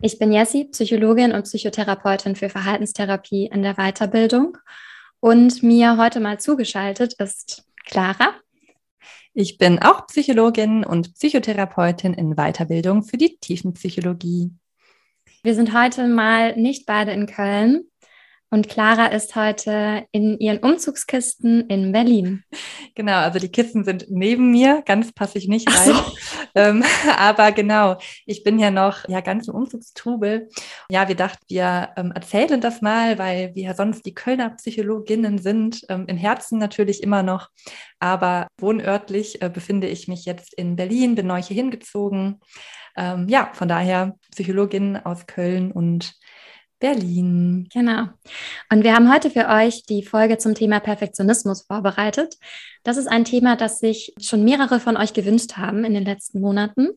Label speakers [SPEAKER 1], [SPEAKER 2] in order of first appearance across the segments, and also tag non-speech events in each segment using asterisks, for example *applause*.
[SPEAKER 1] Ich bin Jessie, Psychologin und Psychotherapeutin für Verhaltenstherapie in der Weiterbildung. Und mir heute mal zugeschaltet ist Clara.
[SPEAKER 2] Ich bin auch Psychologin und Psychotherapeutin in Weiterbildung für die Tiefenpsychologie.
[SPEAKER 1] Wir sind heute mal nicht beide in Köln, und Clara ist heute in ihren Umzugskisten in Berlin.
[SPEAKER 2] Genau, also die Kisten sind neben mir, ganz passe ich nicht rein. So. *laughs* Ähm, aber genau, ich bin ja noch ja ganz im Umzugstrubel. Ja, wir dachten, wir ähm, erzählen das mal, weil wir ja sonst die Kölner Psychologinnen sind, ähm, in Herzen natürlich immer noch. Aber wohnörtlich äh, befinde ich mich jetzt in Berlin, bin neu hier hingezogen. Ähm, ja, von daher Psychologin aus Köln und Berlin.
[SPEAKER 1] Genau. Und wir haben heute für euch die Folge zum Thema Perfektionismus vorbereitet. Das ist ein Thema, das sich schon mehrere von euch gewünscht haben in den letzten Monaten.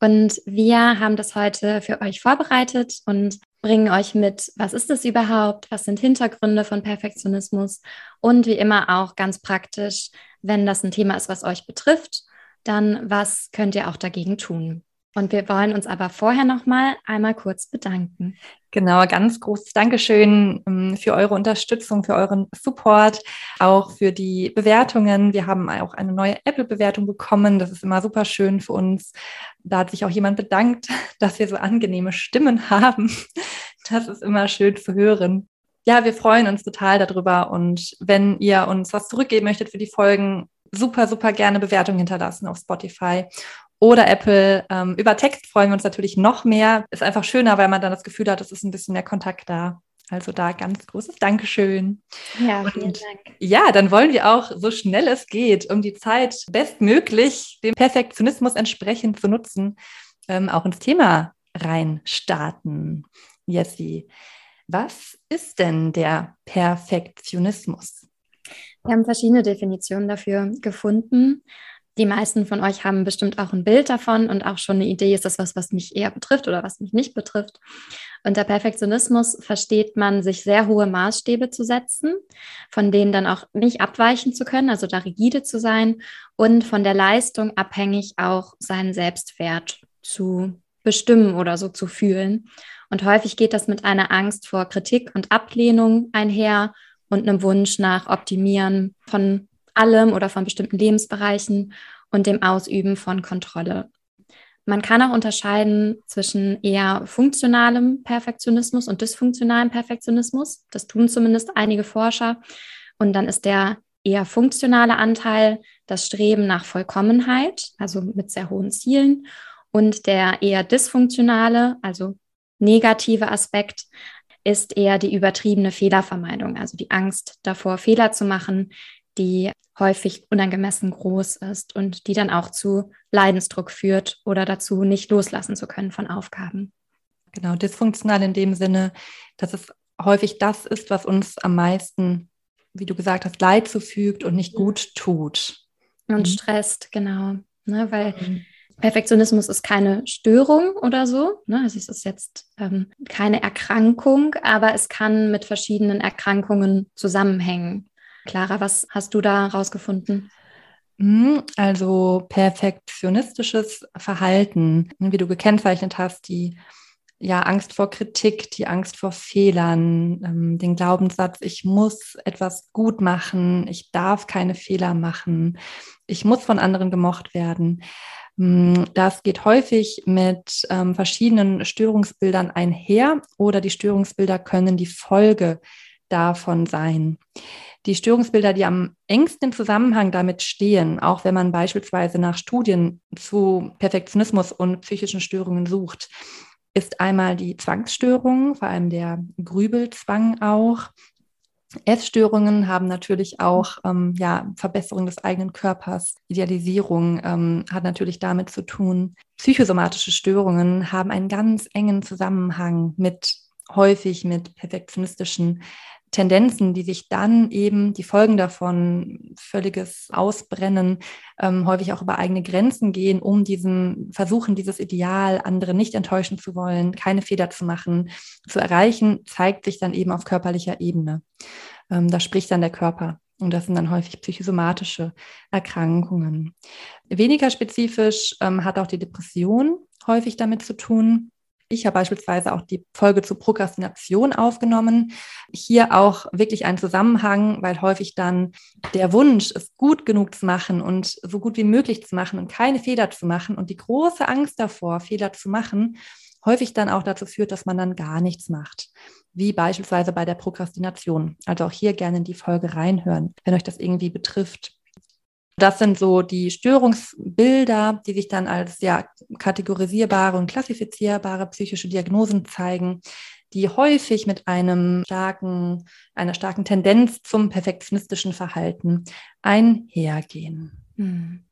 [SPEAKER 1] Und wir haben das heute für euch vorbereitet und bringen euch mit, was ist es überhaupt, was sind Hintergründe von Perfektionismus und wie immer auch ganz praktisch, wenn das ein Thema ist, was euch betrifft, dann was könnt ihr auch dagegen tun? Und wir wollen uns aber vorher noch mal einmal kurz bedanken.
[SPEAKER 2] Genau, ganz großes Dankeschön ähm, für eure Unterstützung, für euren Support, auch für die Bewertungen. Wir haben auch eine neue Apple-Bewertung bekommen. Das ist immer super schön für uns. Da hat sich auch jemand bedankt, *laughs* dass wir so angenehme Stimmen *laughs* haben. Das ist immer schön zu hören. Ja, wir freuen uns total darüber. Und wenn ihr uns was zurückgeben möchtet für die Folgen, super, super gerne Bewertung hinterlassen auf Spotify oder Apple. Ähm, über Text freuen wir uns natürlich noch mehr. Ist einfach schöner, weil man dann das Gefühl hat, es ist ein bisschen mehr Kontakt da. Also da ganz großes Dankeschön.
[SPEAKER 1] Ja, vielen Und Dank.
[SPEAKER 2] Ja, dann wollen wir auch so schnell es geht, um die Zeit bestmöglich dem Perfektionismus entsprechend zu nutzen, ähm, auch ins Thema reinstarten. Jessie, was ist denn der Perfektionismus?
[SPEAKER 1] Wir haben verschiedene Definitionen dafür gefunden. Die meisten von euch haben bestimmt auch ein Bild davon und auch schon eine Idee, ist das was, was mich eher betrifft oder was mich nicht betrifft. Unter Perfektionismus versteht man, sich sehr hohe Maßstäbe zu setzen, von denen dann auch nicht abweichen zu können, also da rigide zu sein und von der Leistung abhängig auch seinen Selbstwert zu bestimmen oder so zu fühlen. Und häufig geht das mit einer Angst vor Kritik und Ablehnung einher und einem Wunsch nach Optimieren von allem oder von bestimmten Lebensbereichen und dem Ausüben von Kontrolle. Man kann auch unterscheiden zwischen eher funktionalem Perfektionismus und dysfunktionalem Perfektionismus. Das tun zumindest einige Forscher. Und dann ist der eher funktionale Anteil das Streben nach Vollkommenheit, also mit sehr hohen Zielen. Und der eher dysfunktionale, also negative Aspekt ist eher die übertriebene Fehlervermeidung, also die Angst davor, Fehler zu machen, die häufig unangemessen groß ist und die dann auch zu Leidensdruck führt oder dazu, nicht loslassen zu können von Aufgaben.
[SPEAKER 2] Genau, dysfunktional in dem Sinne, dass es häufig das ist, was uns am meisten, wie du gesagt hast, Leid zufügt und nicht gut tut.
[SPEAKER 1] Und mhm. stresst, genau. Ne, weil mhm. Perfektionismus ist keine Störung oder so. Ne? Also es ist jetzt ähm, keine Erkrankung, aber es kann mit verschiedenen Erkrankungen zusammenhängen. Clara, was hast du da rausgefunden?
[SPEAKER 2] Hm, also perfektionistisches Verhalten, wie du gekennzeichnet hast, die ja, Angst vor Kritik, die Angst vor Fehlern, ähm, den Glaubenssatz, ich muss etwas gut machen, ich darf keine Fehler machen, ich muss von anderen gemocht werden. Hm, das geht häufig mit ähm, verschiedenen Störungsbildern einher oder die Störungsbilder können die Folge davon sein die Störungsbilder, die am engsten im Zusammenhang damit stehen, auch wenn man beispielsweise nach Studien zu Perfektionismus und psychischen Störungen sucht, ist einmal die Zwangsstörung, vor allem der Grübelzwang auch. Essstörungen haben natürlich auch ähm, ja, Verbesserung des eigenen Körpers. Idealisierung ähm, hat natürlich damit zu tun. Psychosomatische Störungen haben einen ganz engen Zusammenhang mit häufig mit perfektionistischen Tendenzen, die sich dann eben, die Folgen davon, völliges Ausbrennen, ähm, häufig auch über eigene Grenzen gehen, um diesen, versuchen, dieses Ideal, andere nicht enttäuschen zu wollen, keine Fehler zu machen, zu erreichen, zeigt sich dann eben auf körperlicher Ebene. Ähm, da spricht dann der Körper. Und das sind dann häufig psychosomatische Erkrankungen. Weniger spezifisch ähm, hat auch die Depression häufig damit zu tun. Ich habe beispielsweise auch die Folge zur Prokrastination aufgenommen. Hier auch wirklich ein Zusammenhang, weil häufig dann der Wunsch, es gut genug zu machen und so gut wie möglich zu machen und keine Fehler zu machen und die große Angst davor, Fehler zu machen, häufig dann auch dazu führt, dass man dann gar nichts macht. Wie beispielsweise bei der Prokrastination. Also auch hier gerne in die Folge reinhören, wenn euch das irgendwie betrifft. Das sind so die Störungsbilder, die sich dann als ja, kategorisierbare und klassifizierbare psychische Diagnosen zeigen, die häufig mit einem starken, einer starken Tendenz zum perfektionistischen Verhalten einhergehen. Hm.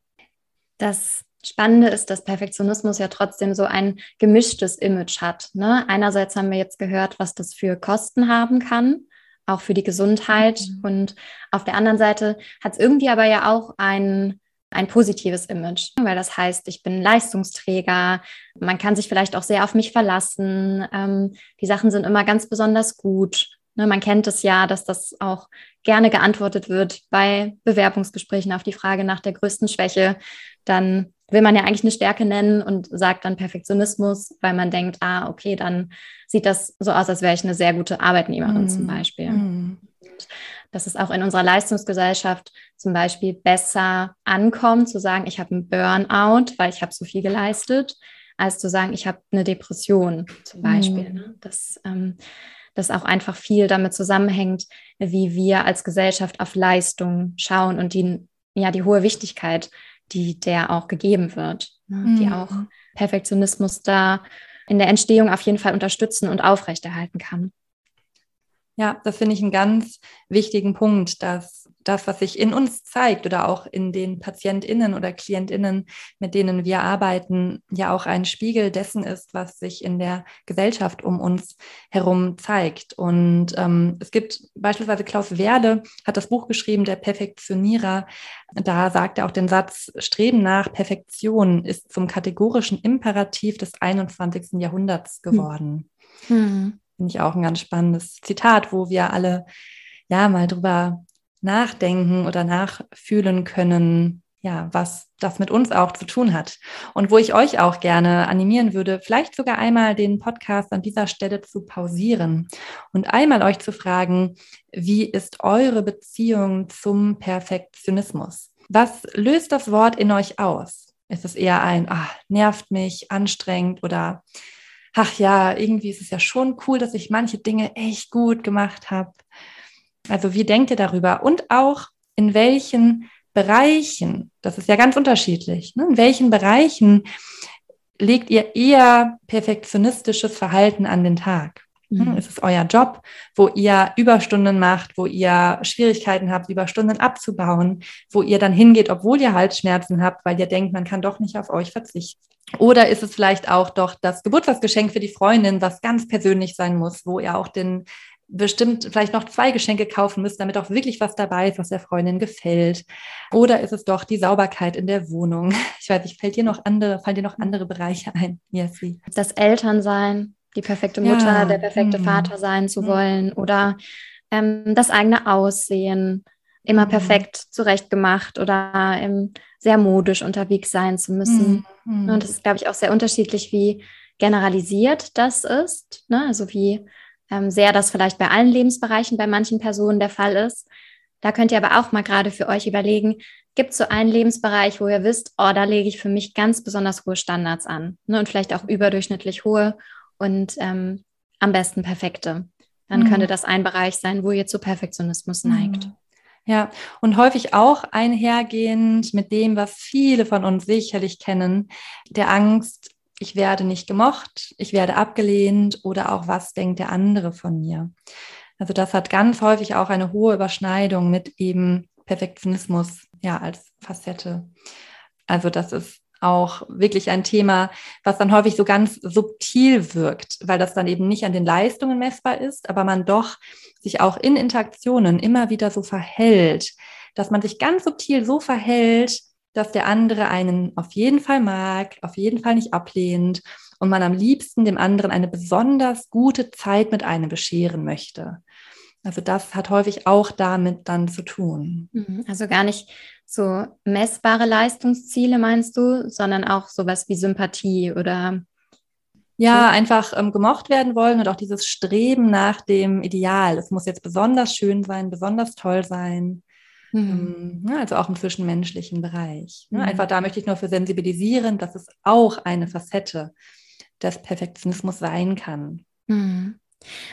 [SPEAKER 1] Das Spannende ist, dass Perfektionismus ja trotzdem so ein gemischtes Image hat. Ne? Einerseits haben wir jetzt gehört, was das für Kosten haben kann auch für die Gesundheit. Mhm. Und auf der anderen Seite hat es irgendwie aber ja auch ein, ein positives Image, weil das heißt, ich bin Leistungsträger, man kann sich vielleicht auch sehr auf mich verlassen, ähm, die Sachen sind immer ganz besonders gut. Ne, man kennt es ja, dass das auch gerne geantwortet wird bei Bewerbungsgesprächen auf die Frage nach der größten Schwäche. Dann will man ja eigentlich eine Stärke nennen und sagt dann Perfektionismus, weil man denkt, ah, okay, dann sieht das so aus, als wäre ich eine sehr gute Arbeitnehmerin mm. zum Beispiel. Mm. Dass es auch in unserer Leistungsgesellschaft zum Beispiel besser ankommt, zu sagen, ich habe einen Burnout, weil ich habe so viel geleistet, als zu sagen, ich habe eine Depression zum Beispiel. Mm. Das, ähm, das auch einfach viel damit zusammenhängt, wie wir als Gesellschaft auf Leistung schauen und die, ja, die hohe Wichtigkeit die der auch gegeben wird, ne? mhm. die auch Perfektionismus da in der Entstehung auf jeden Fall unterstützen und aufrechterhalten kann.
[SPEAKER 2] Ja, das finde ich einen ganz wichtigen Punkt, dass das, was sich in uns zeigt oder auch in den PatientInnen oder KlientInnen, mit denen wir arbeiten, ja auch ein Spiegel dessen ist, was sich in der Gesellschaft um uns herum zeigt. Und ähm, es gibt beispielsweise Klaus Werle hat das Buch geschrieben, Der Perfektionierer. Da sagt er auch den Satz, Streben nach Perfektion ist zum kategorischen Imperativ des 21. Jahrhunderts hm. geworden. Hm. Finde ich auch ein ganz spannendes Zitat, wo wir alle ja mal drüber nachdenken oder nachfühlen können, ja, was das mit uns auch zu tun hat. Und wo ich euch auch gerne animieren würde, vielleicht sogar einmal den Podcast an dieser Stelle zu pausieren und einmal euch zu fragen, wie ist eure Beziehung zum Perfektionismus? Was löst das Wort in euch aus? Ist es eher ein, ach, nervt mich, anstrengend oder ach ja, irgendwie ist es ja schon cool, dass ich manche Dinge echt gut gemacht habe. Also wie denkt ihr darüber? Und auch in welchen Bereichen, das ist ja ganz unterschiedlich, ne? in welchen Bereichen legt ihr eher perfektionistisches Verhalten an den Tag? Mhm. Ist es euer Job, wo ihr Überstunden macht, wo ihr Schwierigkeiten habt, Überstunden abzubauen, wo ihr dann hingeht, obwohl ihr Halsschmerzen habt, weil ihr denkt, man kann doch nicht auf euch verzichten? Oder ist es vielleicht auch doch das Geburtstagsgeschenk für die Freundin, was ganz persönlich sein muss, wo ihr auch den bestimmt vielleicht noch zwei Geschenke kaufen müsst, damit auch wirklich was dabei ist, was der Freundin gefällt? Oder ist es doch die Sauberkeit in der Wohnung? *laughs* Ich weiß nicht, fällt dir noch andere, fallen dir noch andere Bereiche ein,
[SPEAKER 1] Jessie? Das Elternsein, die perfekte Mutter, ja. der perfekte mhm. Vater sein zu mhm. wollen oder ähm, das eigene Aussehen, immer mhm. perfekt zurechtgemacht oder ähm, sehr modisch unterwegs sein zu müssen. Und das ist, glaube ich, auch sehr unterschiedlich, wie generalisiert das ist. Ne? Also wie ähm, sehr das vielleicht bei allen Lebensbereichen bei manchen Personen der Fall ist. Da könnt ihr aber auch mal gerade für euch überlegen, gibt es so einen Lebensbereich, wo ihr wisst, oh, da lege ich für mich ganz besonders hohe Standards an ne? und vielleicht auch überdurchschnittlich hohe und ähm, am besten perfekte. Dann mhm. könnte das ein Bereich sein, wo ihr zu Perfektionismus mhm. neigt.
[SPEAKER 2] Ja, und häufig auch einhergehend mit dem, was viele von uns sicherlich kennen, der Angst, ich werde nicht gemocht, ich werde abgelehnt oder auch was denkt der andere von mir. Also das hat ganz häufig auch eine hohe Überschneidung mit eben Perfektionismus ja als Facette. Also das ist auch wirklich ein Thema, was dann häufig so ganz subtil wirkt, weil das dann eben nicht an den Leistungen messbar ist, aber man doch sich auch in Interaktionen immer wieder so verhält, dass man sich ganz subtil so verhält, dass der andere einen auf jeden Fall mag, auf jeden Fall nicht ablehnt und man am liebsten dem anderen eine besonders gute Zeit mit einem bescheren möchte. Also das hat häufig auch damit dann zu tun.
[SPEAKER 1] Mhm. Also gar nicht so messbare Leistungsziele meinst du, sondern auch sowas wie Sympathie oder
[SPEAKER 2] ja, einfach ähm, gemocht werden wollen und auch dieses Streben nach dem Ideal. Es muss jetzt besonders schön sein, besonders toll sein. Mhm. Ähm, also auch im zwischenmenschlichen Bereich. Ne? Mhm. Einfach da möchte ich nur für sensibilisieren, dass es auch eine Facette des Perfektionismus sein kann.
[SPEAKER 1] Mhm.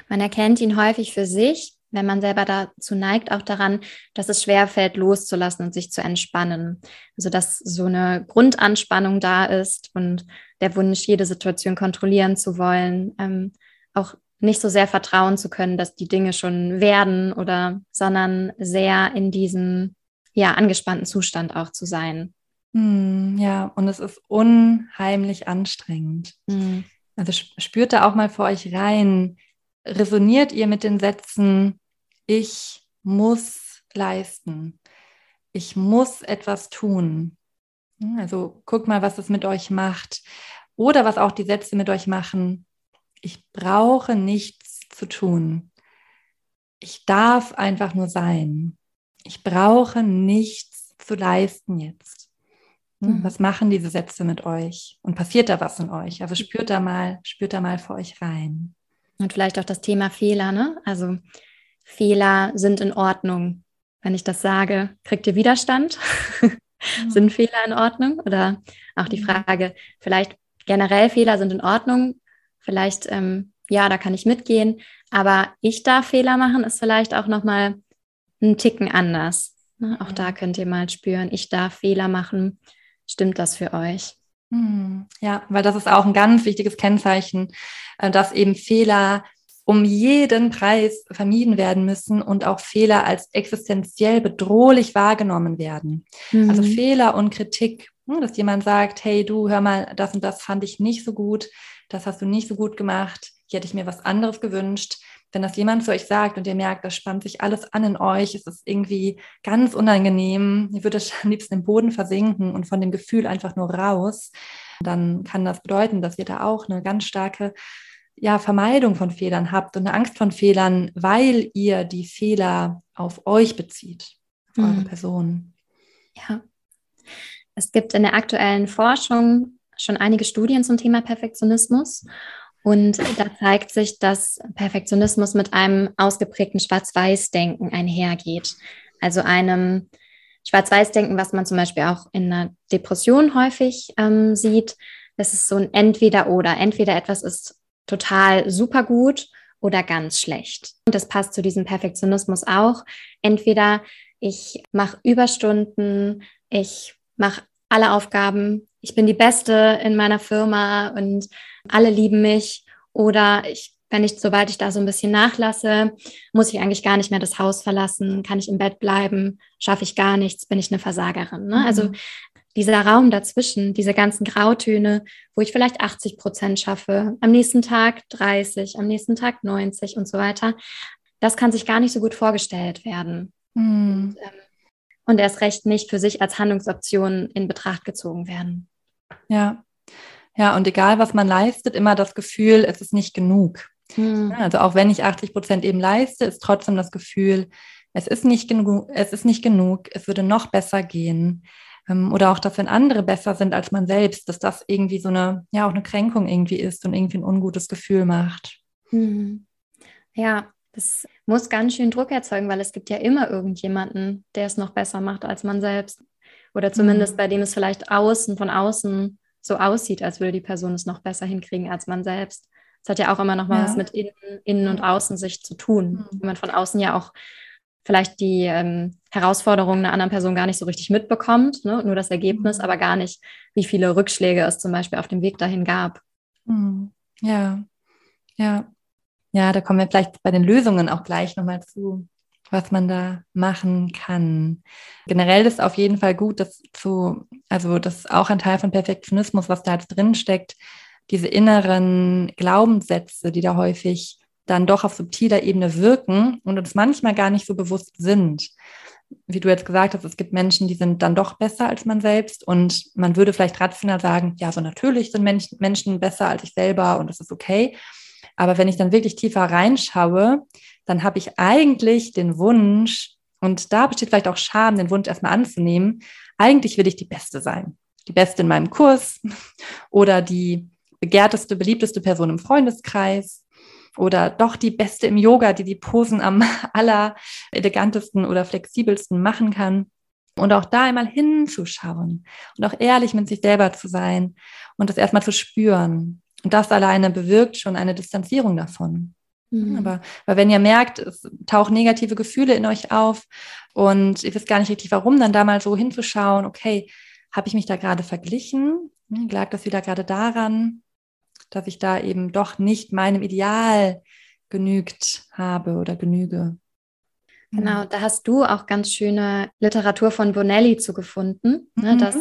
[SPEAKER 1] Man erkennt ihn häufig für sich, wenn man selber dazu neigt, auch daran, dass es schwerfällt, loszulassen und sich zu entspannen. Also dass so eine Grundanspannung da ist und der Wunsch, jede Situation kontrollieren zu wollen, ähm, auch nicht so sehr vertrauen zu können, dass die Dinge schon werden oder, sondern sehr in diesem ja angespannten Zustand auch zu sein.
[SPEAKER 2] Hm, ja, und es ist unheimlich anstrengend. Hm. Also spürt da auch mal für euch rein, resoniert ihr mit den Sätzen, ich muss leisten, ich muss etwas tun. Also guckt mal, was es mit euch macht. Oder was auch die Sätze mit euch machen. Ich brauche nichts zu tun. Ich darf einfach nur sein. Ich brauche nichts zu leisten jetzt. Mhm. Was machen diese Sätze mit euch? Und passiert da was in euch? Also spürt da mal, spürt da mal für euch rein.
[SPEAKER 1] Und vielleicht auch das Thema Fehler, ne? Also Fehler sind in Ordnung. Wenn ich das sage, kriegt ihr Widerstand? *laughs* Mhm. sind Fehler in Ordnung? Oder auch die mhm. Frage, vielleicht generell Fehler sind in Ordnung. Vielleicht, ähm, ja, da kann ich mitgehen. Aber ich darf Fehler machen, ist vielleicht auch nochmal ein Ticken anders. Ne? Auch da könnt ihr mal spüren, ich darf Fehler machen. Stimmt das für euch?
[SPEAKER 2] Hm, ja, weil das ist auch ein ganz wichtiges Kennzeichen, äh, dass eben Fehler um jeden Preis vermieden werden müssen und auch Fehler als existenziell bedrohlich wahrgenommen werden. Mhm. Also Fehler und Kritik, hm, dass jemand sagt, hey du, hör mal, das und das fand ich nicht so gut, das hast du nicht so gut gemacht, hier hätte ich mir was anderes gewünscht wenn das jemand zu euch sagt und ihr merkt, das spannt sich alles an in euch, es ist irgendwie ganz unangenehm, ihr würdet *laughs* am liebsten im Boden versinken und von dem Gefühl einfach nur raus, dann kann das bedeuten, dass ihr da auch eine ganz starke ja, Vermeidung von Fehlern habt und eine Angst von Fehlern, weil ihr die Fehler auf euch bezieht, auf mhm. eure Person.
[SPEAKER 1] Ja. Es gibt in der aktuellen Forschung schon einige Studien zum Thema Perfektionismus. Und da zeigt sich, dass Perfektionismus mit einem ausgeprägten Schwarz-Weiß-Denken einhergeht. Also einem Schwarz-Weiß-Denken, was man zum Beispiel auch in einer Depression häufig ähm, sieht. Es ist so ein Entweder-Oder. Entweder etwas ist total super gut oder ganz schlecht. Und das passt zu diesem Perfektionismus auch. Entweder ich mache Überstunden, ich mache alle Aufgaben, ich bin die Beste in meiner Firma und alle lieben mich oder ich wenn ich, sobald ich da so ein bisschen nachlasse, muss ich eigentlich gar nicht mehr das Haus verlassen, kann ich im Bett bleiben, schaffe ich gar nichts, bin ich eine Versagerin. Ne? Also mhm. Also dieser Raum dazwischen, diese ganzen Grautöne, wo ich vielleicht 80 Prozent schaffe, am nächsten Tag 30, am nächsten Tag 90 und so weiter, das kann sich gar nicht so gut vorgestellt werden. Mhm. Und, ähm, und erst recht nicht für sich als Handlungsoption in Betracht gezogen werden.
[SPEAKER 2] Ja, ja, und egal, was man leistet, immer das Gefühl, es ist nicht genug. Mhm. Also auch wenn ich 80 Prozent eben leiste, ist trotzdem das Gefühl, es ist nicht genug, es ist nicht genug, es würde noch besser gehen. Ähm, oder auch, dass wenn andere besser sind als man selbst, dass das irgendwie so eine, ja, auch eine Kränkung irgendwie ist und irgendwie ein ungutes Gefühl macht.
[SPEAKER 1] Mhm. Ja, das muss ganz schön Druck erzeugen, weil es gibt ja immer irgendjemanden, der es noch besser macht als man selbst. Oder zumindest mhm. bei dem es vielleicht außen, von außen so aussieht, als würde die Person es noch besser hinkriegen als man selbst. Das hat ja auch immer noch mal ja. was mit Innen, Innen und Außensicht zu tun. Mhm. Wenn man von außen ja auch vielleicht die ähm, Herausforderungen einer anderen Person gar nicht so richtig mitbekommt, ne? nur das Ergebnis, mhm. aber gar nicht, wie viele Rückschläge es zum Beispiel auf dem Weg dahin gab.
[SPEAKER 2] Mhm. Ja, ja. Ja, da kommen wir vielleicht bei den Lösungen auch gleich nochmal zu. was man da machen kann. Generell ist auf jeden Fall gut, das zu, also das ist auch ein Teil von Perfektionismus, was da jetzt drin steckt, diese inneren Glaubenssätze, die da häufig dann doch auf subtiler Ebene wirken und uns manchmal gar nicht so bewusst sind. Wie du jetzt gesagt hast, es gibt Menschen, die sind dann doch besser als man selbst und man würde vielleicht rational sagen, ja, so natürlich sind Menschen besser als ich selber und das ist okay. Aber wenn ich dann wirklich tiefer reinschaue, dann habe ich eigentlich den Wunsch, und da besteht vielleicht auch Scham, den Wunsch erstmal anzunehmen, eigentlich will ich die Beste sein. Die Beste in meinem Kurs *laughs* oder die begehrteste, beliebteste Person im Freundeskreis oder doch die Beste im Yoga, die die Posen am *laughs* aller elegantesten oder flexibelsten machen kann. Und auch da einmal hinzuschauen und auch ehrlich mit sich selber zu sein und das erstmal zu spüren. Und das alleine bewirkt schon eine Distanzierung davon. Mhm. Aber weil wenn ihr merkt, es tauchen negative Gefühle in euch auf und ihr wisst gar nicht richtig warum, dann da mal so hinzuschauen, okay, habe ich mich da gerade verglichen? Lag das wieder gerade daran, dass ich da eben doch nicht meinem Ideal genügt habe oder genüge?
[SPEAKER 1] Genau, da hast du auch ganz schöne Literatur von Bonelli zu gefunden, ne, mhm. dass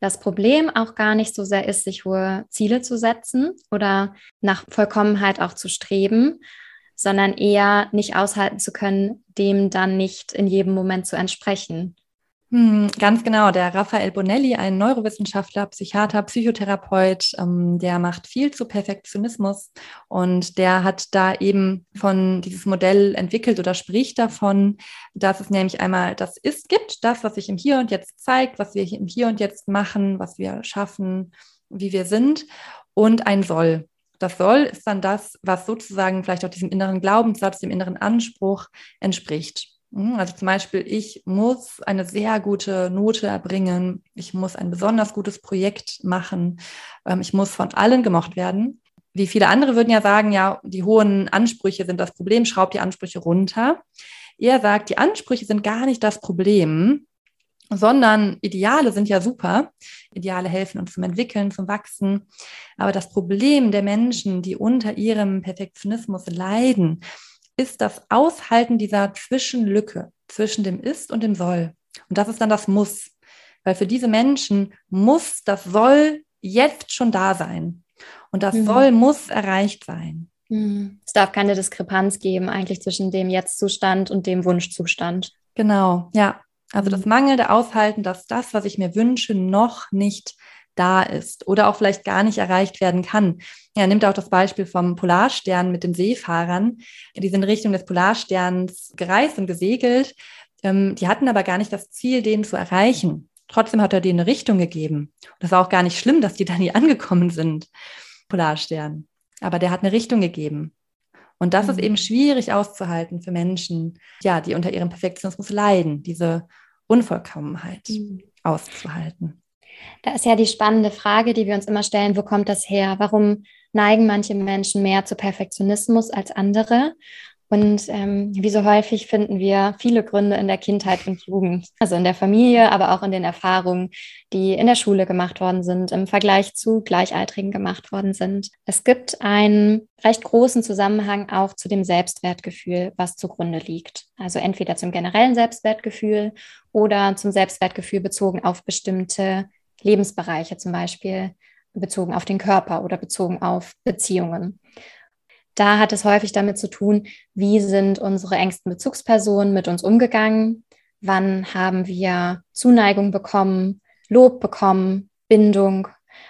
[SPEAKER 1] das Problem auch gar nicht so sehr ist, sich hohe Ziele zu setzen oder nach Vollkommenheit auch zu streben, sondern eher nicht aushalten zu können, dem dann nicht in jedem Moment zu entsprechen.
[SPEAKER 2] Hm, ganz genau. Der Raphael Bonelli, ein Neurowissenschaftler, Psychiater, Psychotherapeut, ähm, der macht viel zu Perfektionismus und der hat da eben von dieses Modell entwickelt oder spricht davon, dass es nämlich einmal das Ist gibt, das, was sich im Hier und Jetzt zeigt, was wir im Hier und Jetzt machen, was wir schaffen, wie wir sind und ein Soll. Das Soll ist dann das, was sozusagen vielleicht auch diesem inneren Glaubenssatz, dem inneren Anspruch entspricht. Hm, also zum Beispiel, ich muss eine sehr gute Note erbringen, ich muss ein besonders gutes Projekt machen, ähm, ich muss von allen gemocht werden. Wie viele andere würden ja sagen, ja, die hohen Ansprüche sind das Problem, schraubt die Ansprüche runter. Er sagt, die Ansprüche sind gar nicht das Problem, sondern Ideale sind ja super. Ideale helfen uns zum Entwickeln, zum Wachsen. Aber das Problem der Menschen, die unter ihrem Perfektionismus leiden, ist das Aushalten dieser Zwischenlücke zwischen dem Ist und dem Soll. Und das ist dann das Muss. Weil für diese Menschen muss das Soll jetzt schon da sein. Und das mhm. Soll muss erreicht sein.
[SPEAKER 1] Mhm. Es darf keine Diskrepanz geben eigentlich zwischen dem Jetzt-Zustand und dem Wunschzustand.
[SPEAKER 2] Genau, ja. Also das mhm. mangelnde Aushalten, dass das, was ich mir wünsche, noch nicht da ist oder auch vielleicht gar nicht erreicht werden kann. Er nimmt auch das Beispiel vom Polarstern mit den Seefahrern. Die sind in Richtung des Polarsterns gereist und gesegelt. Ähm, die hatten aber gar nicht das Ziel, den zu erreichen. Trotzdem hat er denen eine Richtung gegeben. Das war auch gar nicht schlimm, dass die da nie *laughs* angekommen sind, Polarstern. Aber der hat eine Richtung gegeben. Und das mhm. ist eben schwierig auszuhalten für Menschen, ja, die unter ihrem Perfektionismus leiden, diese Unvollkommenheit mhm. auszuhalten.
[SPEAKER 1] Da ist ja die spannende Frage, die wir uns immer stellen, wo kommt das her? Warum neigen manche Menschen mehr zu Perfektionismus als andere? Und ähm, wie so häufig finden wir viele Gründe in der Kindheit und Jugend, also in der Familie, aber auch in den Erfahrungen, die in der Schule gemacht worden sind, im Vergleich zu Gleichaltrigen gemacht worden sind. Es gibt einen recht großen Zusammenhang auch zu dem Selbstwertgefühl, was zugrunde liegt. Also entweder zum generellen Selbstwertgefühl oder zum Selbstwertgefühl bezogen auf bestimmte Lebensbereiche, zum Beispiel bezogen auf den Körper oder bezogen auf Beziehungen. Da hat es häufig damit zu tun, wie sind unsere engsten Bezugspersonen mit uns umgegangen, wann haben wir Zuneigung bekommen, Lob bekommen, Bindung,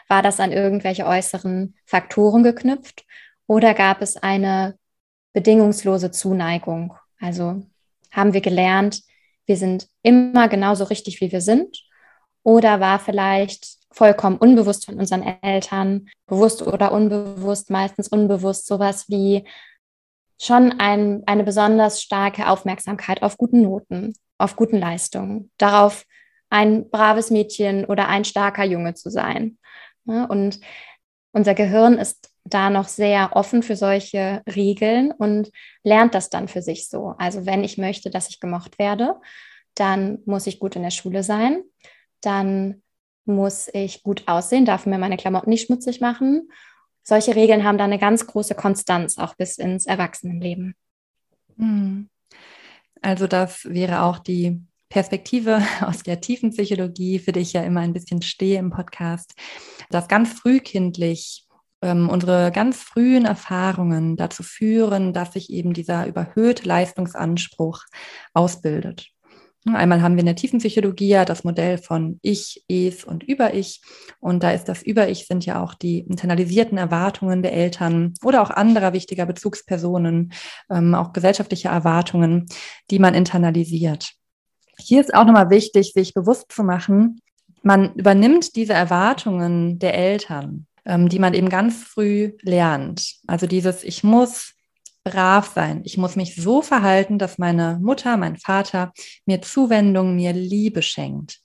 [SPEAKER 1] war das an irgendwelche äußeren Faktoren geknüpft oder gab es eine bedingungslose Zuneigung? Also haben wir gelernt, wir sind immer genauso richtig, wie wir sind oder war vielleicht vollkommen unbewusst von unseren Eltern, bewusst oder unbewusst, meistens unbewusst, sowas wie schon ein, eine besonders starke Aufmerksamkeit auf guten Noten, auf guten Leistungen, darauf ein braves Mädchen oder ein starker Junge zu sein. Und unser Gehirn ist da noch sehr offen für solche Regeln und lernt das dann für sich so. Also wenn ich möchte, dass ich gemocht werde, dann muss ich gut in der Schule sein dann muss ich gut aussehen, darf mir meine Klamotten nicht schmutzig machen. Solche Regeln haben da eine ganz große Konstanz, auch bis ins Erwachsenenleben.
[SPEAKER 2] Hm. Also das wäre auch die Perspektive *laughs* aus der tiefen Psychologie, für die ich ja immer ein bisschen stehe im Podcast, dass ganz frühkindlich ähm, unsere ganz frühen Erfahrungen dazu führen, dass sich eben dieser überhöhte Leistungsanspruch ausbildet. Einmal haben wir in der tiefen Psychologie ja das Modell von Ich, Es und Über-Ich. Und da ist das Über-Ich sind ja auch die internalisierten Erwartungen der Eltern oder auch anderer wichtiger Bezugspersonen, ähm, auch gesellschaftliche Erwartungen, die man internalisiert. Hier ist auch nochmal wichtig, sich bewusst zu machen, man übernimmt diese Erwartungen der Eltern, ähm, die man eben ganz früh lernt. Also dieses Ich muss brav sein. Ich muss mich so verhalten, dass meine Mutter, mein Vater mir Zuwendung, mir Liebe schenkt.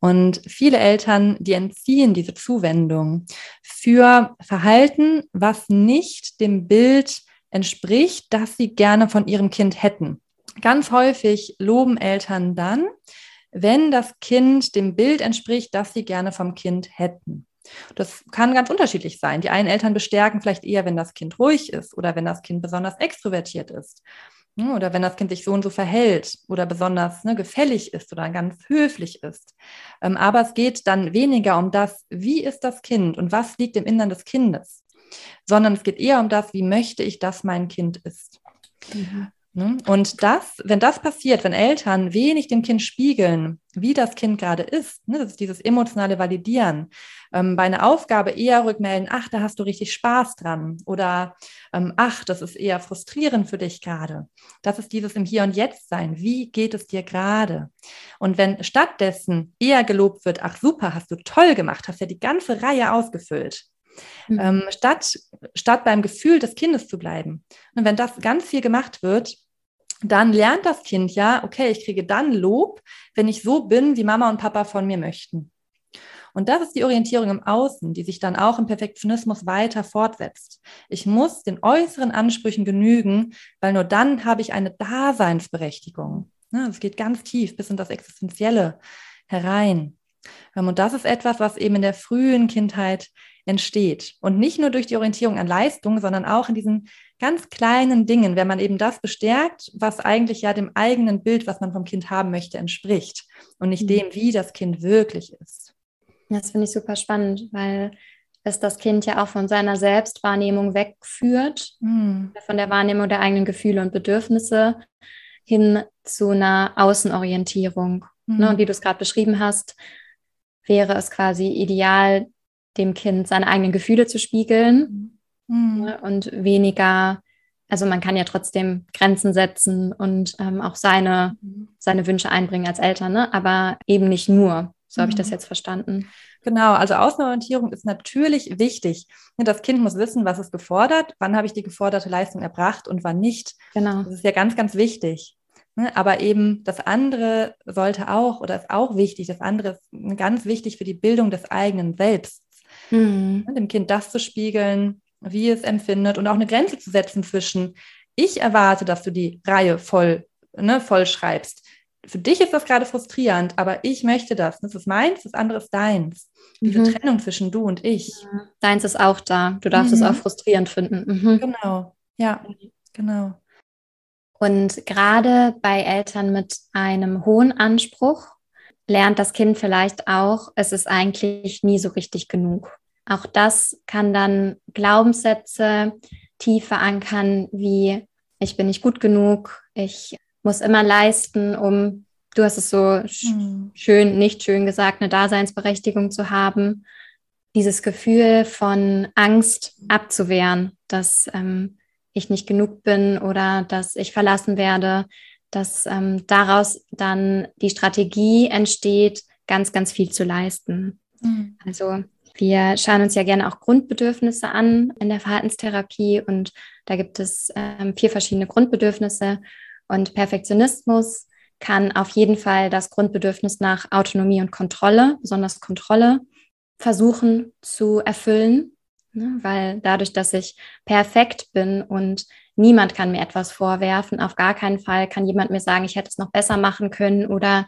[SPEAKER 2] Und viele Eltern, die entziehen diese Zuwendung für Verhalten, was nicht dem Bild entspricht, das sie gerne von ihrem Kind hätten. Ganz häufig loben Eltern dann, wenn das Kind dem Bild entspricht, das sie gerne vom Kind hätten. Das kann ganz unterschiedlich sein. Die einen Eltern bestärken vielleicht eher, wenn das Kind ruhig ist oder wenn das Kind besonders extrovertiert ist hm, oder wenn das Kind sich so und so verhält oder besonders ne, gefällig ist oder ganz höflich ist. Ähm, aber es geht dann weniger um das, wie ist das Kind und was liegt im Innern des Kindes, sondern es geht eher um das, wie möchte ich, dass mein Kind ist. Mhm. Ne? Und das, wenn das passiert, wenn Eltern wenig dem Kind spiegeln, wie das Kind gerade ist, ne, das ist dieses emotionale Validieren, ähm, bei einer Aufgabe eher rückmelden, ach, da hast du richtig Spaß dran oder ähm, ach, das ist eher frustrierend für dich gerade. Das ist dieses im Hier und Jetzt sein. Wie geht es dir gerade? Und wenn stattdessen eher gelobt wird, ach super, hast du toll gemacht, hast ja die ganze Reihe ausgefüllt, mhm. ähm, statt, statt beim Gefühl des Kindes zu bleiben. Und wenn das ganz viel gemacht wird, dann lernt das Kind ja, okay, ich kriege dann Lob, wenn ich so bin, wie Mama und Papa von mir möchten. Und das ist die Orientierung im Außen, die sich dann auch im Perfektionismus weiter fortsetzt. Ich muss den äußeren Ansprüchen genügen, weil nur dann habe ich eine Daseinsberechtigung. Es geht ganz tief bis in das Existenzielle herein. Ähm, und das ist etwas, was eben in der frühen Kindheit entsteht. Und nicht nur durch die Orientierung an Leistung, sondern auch in diesen ganz kleinen Dingen, wenn man eben das bestärkt, was eigentlich ja dem eigenen Bild, was man vom Kind haben möchte, entspricht und nicht mhm. dem, wie das Kind wirklich ist.
[SPEAKER 1] Das finde ich super spannend, weil es das Kind ja auch von seiner Selbstwahrnehmung wegführt, mhm. von der Wahrnehmung der eigenen Gefühle und Bedürfnisse hin zu einer Außenorientierung. Mhm. Ne? Und wie du es gerade beschrieben hast, wäre es quasi ideal, dem Kind seine eigenen Gefühle zu spiegeln mhm. ne, und weniger, also man kann ja trotzdem Grenzen setzen und ähm, auch seine, mhm. seine Wünsche einbringen als Eltern, ne? aber eben nicht nur. So habe ich das mhm. jetzt verstanden.
[SPEAKER 2] Genau, also Außenorientierung ist natürlich wichtig. Das Kind muss wissen, was es gefordert, wann habe ich die geforderte Leistung erbracht und wann nicht. Genau. Das ist ja ganz, ganz wichtig. Ne, aber eben das andere sollte auch oder ist auch wichtig. Das andere ist ganz wichtig für die Bildung des eigenen Selbst. Mhm. Ne, dem Kind das zu spiegeln, wie es empfindet und auch eine Grenze zu setzen zwischen, ich erwarte, dass du die Reihe voll, ne, voll schreibst. Für dich ist das gerade frustrierend, aber ich möchte das. Das ist meins, das andere ist deins. Diese mhm. Trennung zwischen du und ich.
[SPEAKER 1] Deins ist auch da. Du darfst mhm. es auch frustrierend finden.
[SPEAKER 2] Mhm. Genau, ja, genau.
[SPEAKER 1] Und gerade bei Eltern mit einem hohen Anspruch lernt das Kind vielleicht auch, es ist eigentlich nie so richtig genug. Auch das kann dann Glaubenssätze tief verankern, wie ich bin nicht gut genug, ich muss immer leisten, um, du hast es so mhm. schön, nicht schön gesagt, eine Daseinsberechtigung zu haben. Dieses Gefühl von Angst abzuwehren, dass ähm, ich nicht genug bin oder dass ich verlassen werde, dass ähm, daraus dann die Strategie entsteht, ganz, ganz viel zu leisten. Mhm. Also wir schauen uns ja gerne auch Grundbedürfnisse an in der Verhaltenstherapie und da gibt es ähm, vier verschiedene Grundbedürfnisse und Perfektionismus kann auf jeden Fall das Grundbedürfnis nach Autonomie und Kontrolle, besonders Kontrolle, versuchen zu erfüllen, ne? weil dadurch, dass ich perfekt bin und niemand kann mir etwas vorwerfen, auf gar keinen Fall kann jemand mir sagen, ich hätte es noch besser machen können oder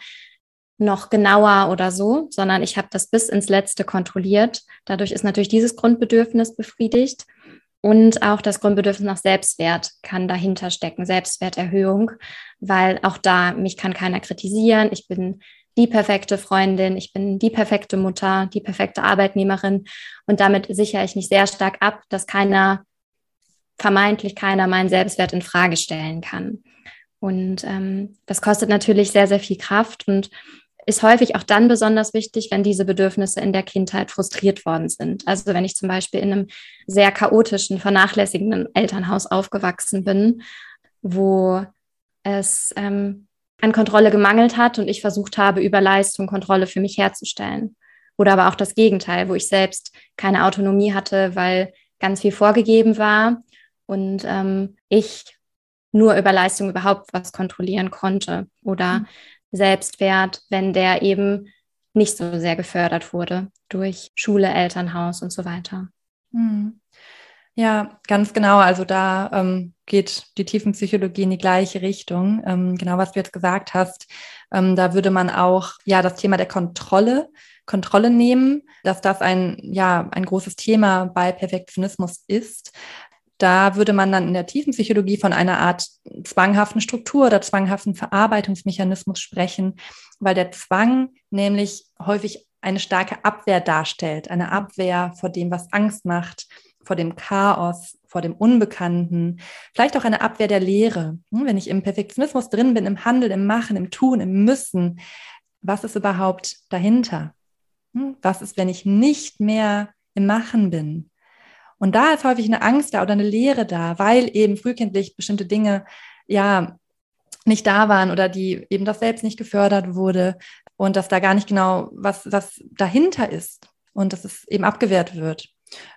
[SPEAKER 1] noch genauer oder so, sondern ich habe das bis ins Letzte kontrolliert. Dadurch ist natürlich dieses Grundbedürfnis befriedigt. Und auch das Grundbedürfnis nach Selbstwert kann dahinter stecken, Selbstwerterhöhung, weil auch da mich kann keiner kritisieren. Ich bin die perfekte Freundin, ich bin die perfekte Mutter, die perfekte Arbeitnehmerin. Und damit sichere ich mich sehr stark ab, dass keiner, vermeintlich keiner meinen Selbstwert in Frage stellen kann. Und ähm, das kostet natürlich sehr, sehr viel Kraft und ist häufig auch dann besonders wichtig, wenn diese Bedürfnisse in der Kindheit frustriert worden sind. Also wenn ich zum Beispiel in einem sehr chaotischen, vernachlässigenden Elternhaus aufgewachsen bin, wo es ähm, an Kontrolle gemangelt hat und ich versucht habe, über Leistung Kontrolle für mich herzustellen. Oder aber auch das Gegenteil, wo ich selbst keine Autonomie hatte, weil ganz viel vorgegeben war und ähm, ich nur über Leistung überhaupt was kontrollieren konnte. Oder mhm. Selbstwert, wenn der eben nicht so sehr gefördert wurde durch Schule, Elternhaus und so weiter.
[SPEAKER 2] Mhm. Ja, ganz genau. Also da ähm, geht die Tiefenpsychologie in die gleiche Richtung. Ähm, genau, was du jetzt gesagt hast. Ähm, da würde man auch ja das Thema der Kontrolle, Kontrolle nehmen, dass das ein ja ein großes Thema bei Perfektionismus ist. Da würde man dann in der Tiefenpsychologie von einer Art zwanghaften Struktur oder zwanghaften Verarbeitungsmechanismus sprechen, weil der Zwang nämlich häufig eine starke Abwehr darstellt, eine Abwehr vor dem, was Angst macht, vor dem Chaos, vor dem Unbekannten, vielleicht auch eine Abwehr der Lehre. Hm, wenn ich im Perfektionismus drin bin, im Handeln, im Machen, im Tun, im Müssen, was ist überhaupt dahinter? Hm, was ist, wenn ich nicht mehr im Machen bin? Und da ist häufig eine Angst da oder eine Lehre da, weil eben frühkindlich bestimmte Dinge ja nicht da waren oder die eben das selbst nicht gefördert wurde und dass da gar nicht genau was, was dahinter ist und dass es eben abgewehrt wird.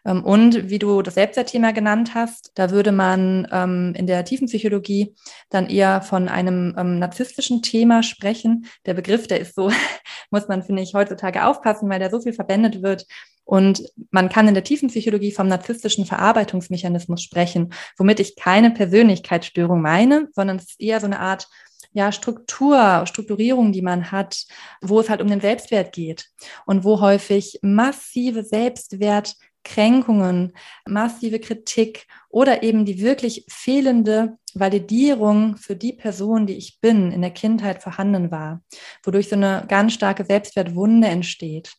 [SPEAKER 2] Ähm, und wie du das Selbstwertthema genannt hast, da würde man ähm, in der tiefen Psychologie dann eher von einem ähm, narzisstischen Thema sprechen. Der Begriff, der ist so, *laughs* muss man, finde ich, heutzutage aufpassen, weil der so viel verwendet wird. Und man kann in der tiefen Psychologie vom narzisstischen Verarbeitungsmechanismus sprechen, womit ich keine Persönlichkeitsstörung meine, sondern es ist eher so eine Art ja, Struktur, Strukturierung, die man hat, wo es halt um den Selbstwert geht und wo häufig massive Selbstwert Kränkungen, massive Kritik oder eben die wirklich fehlende Validierung für die Person, die ich bin, in der Kindheit vorhanden war, wodurch so eine ganz starke Selbstwertwunde entsteht.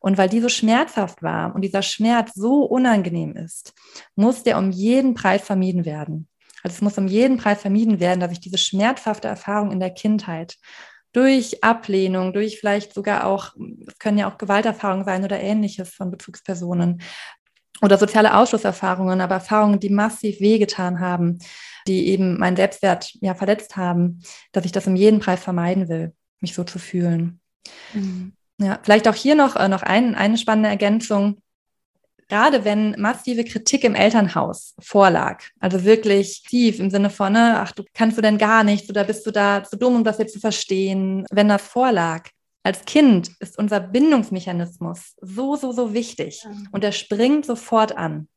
[SPEAKER 2] Und weil die so schmerzhaft war und dieser Schmerz so unangenehm ist, muss der um jeden Preis vermieden werden. Also es muss um jeden Preis vermieden werden, dass ich diese schmerzhafte Erfahrung in der Kindheit durch Ablehnung, durch vielleicht sogar auch, es können ja auch Gewalterfahrungen sein oder ähnliches von Bezugspersonen oder soziale Ausschlusserfahrungen, aber Erfahrungen, die massiv wehgetan haben, die eben meinen Selbstwert ja verletzt haben, dass ich das um jeden Preis vermeiden will, mich so zu fühlen. Mhm. Ja, vielleicht auch hier noch, äh, noch ein, eine spannende Ergänzung gerade wenn massive Kritik im Elternhaus vorlag, also wirklich tief im Sinne von, ne, ach, du kannst du denn gar nichts oder bist du da zu dumm, um das jetzt zu verstehen, wenn das vorlag. Als Kind ist unser Bindungsmechanismus so, so, so wichtig und er springt sofort an.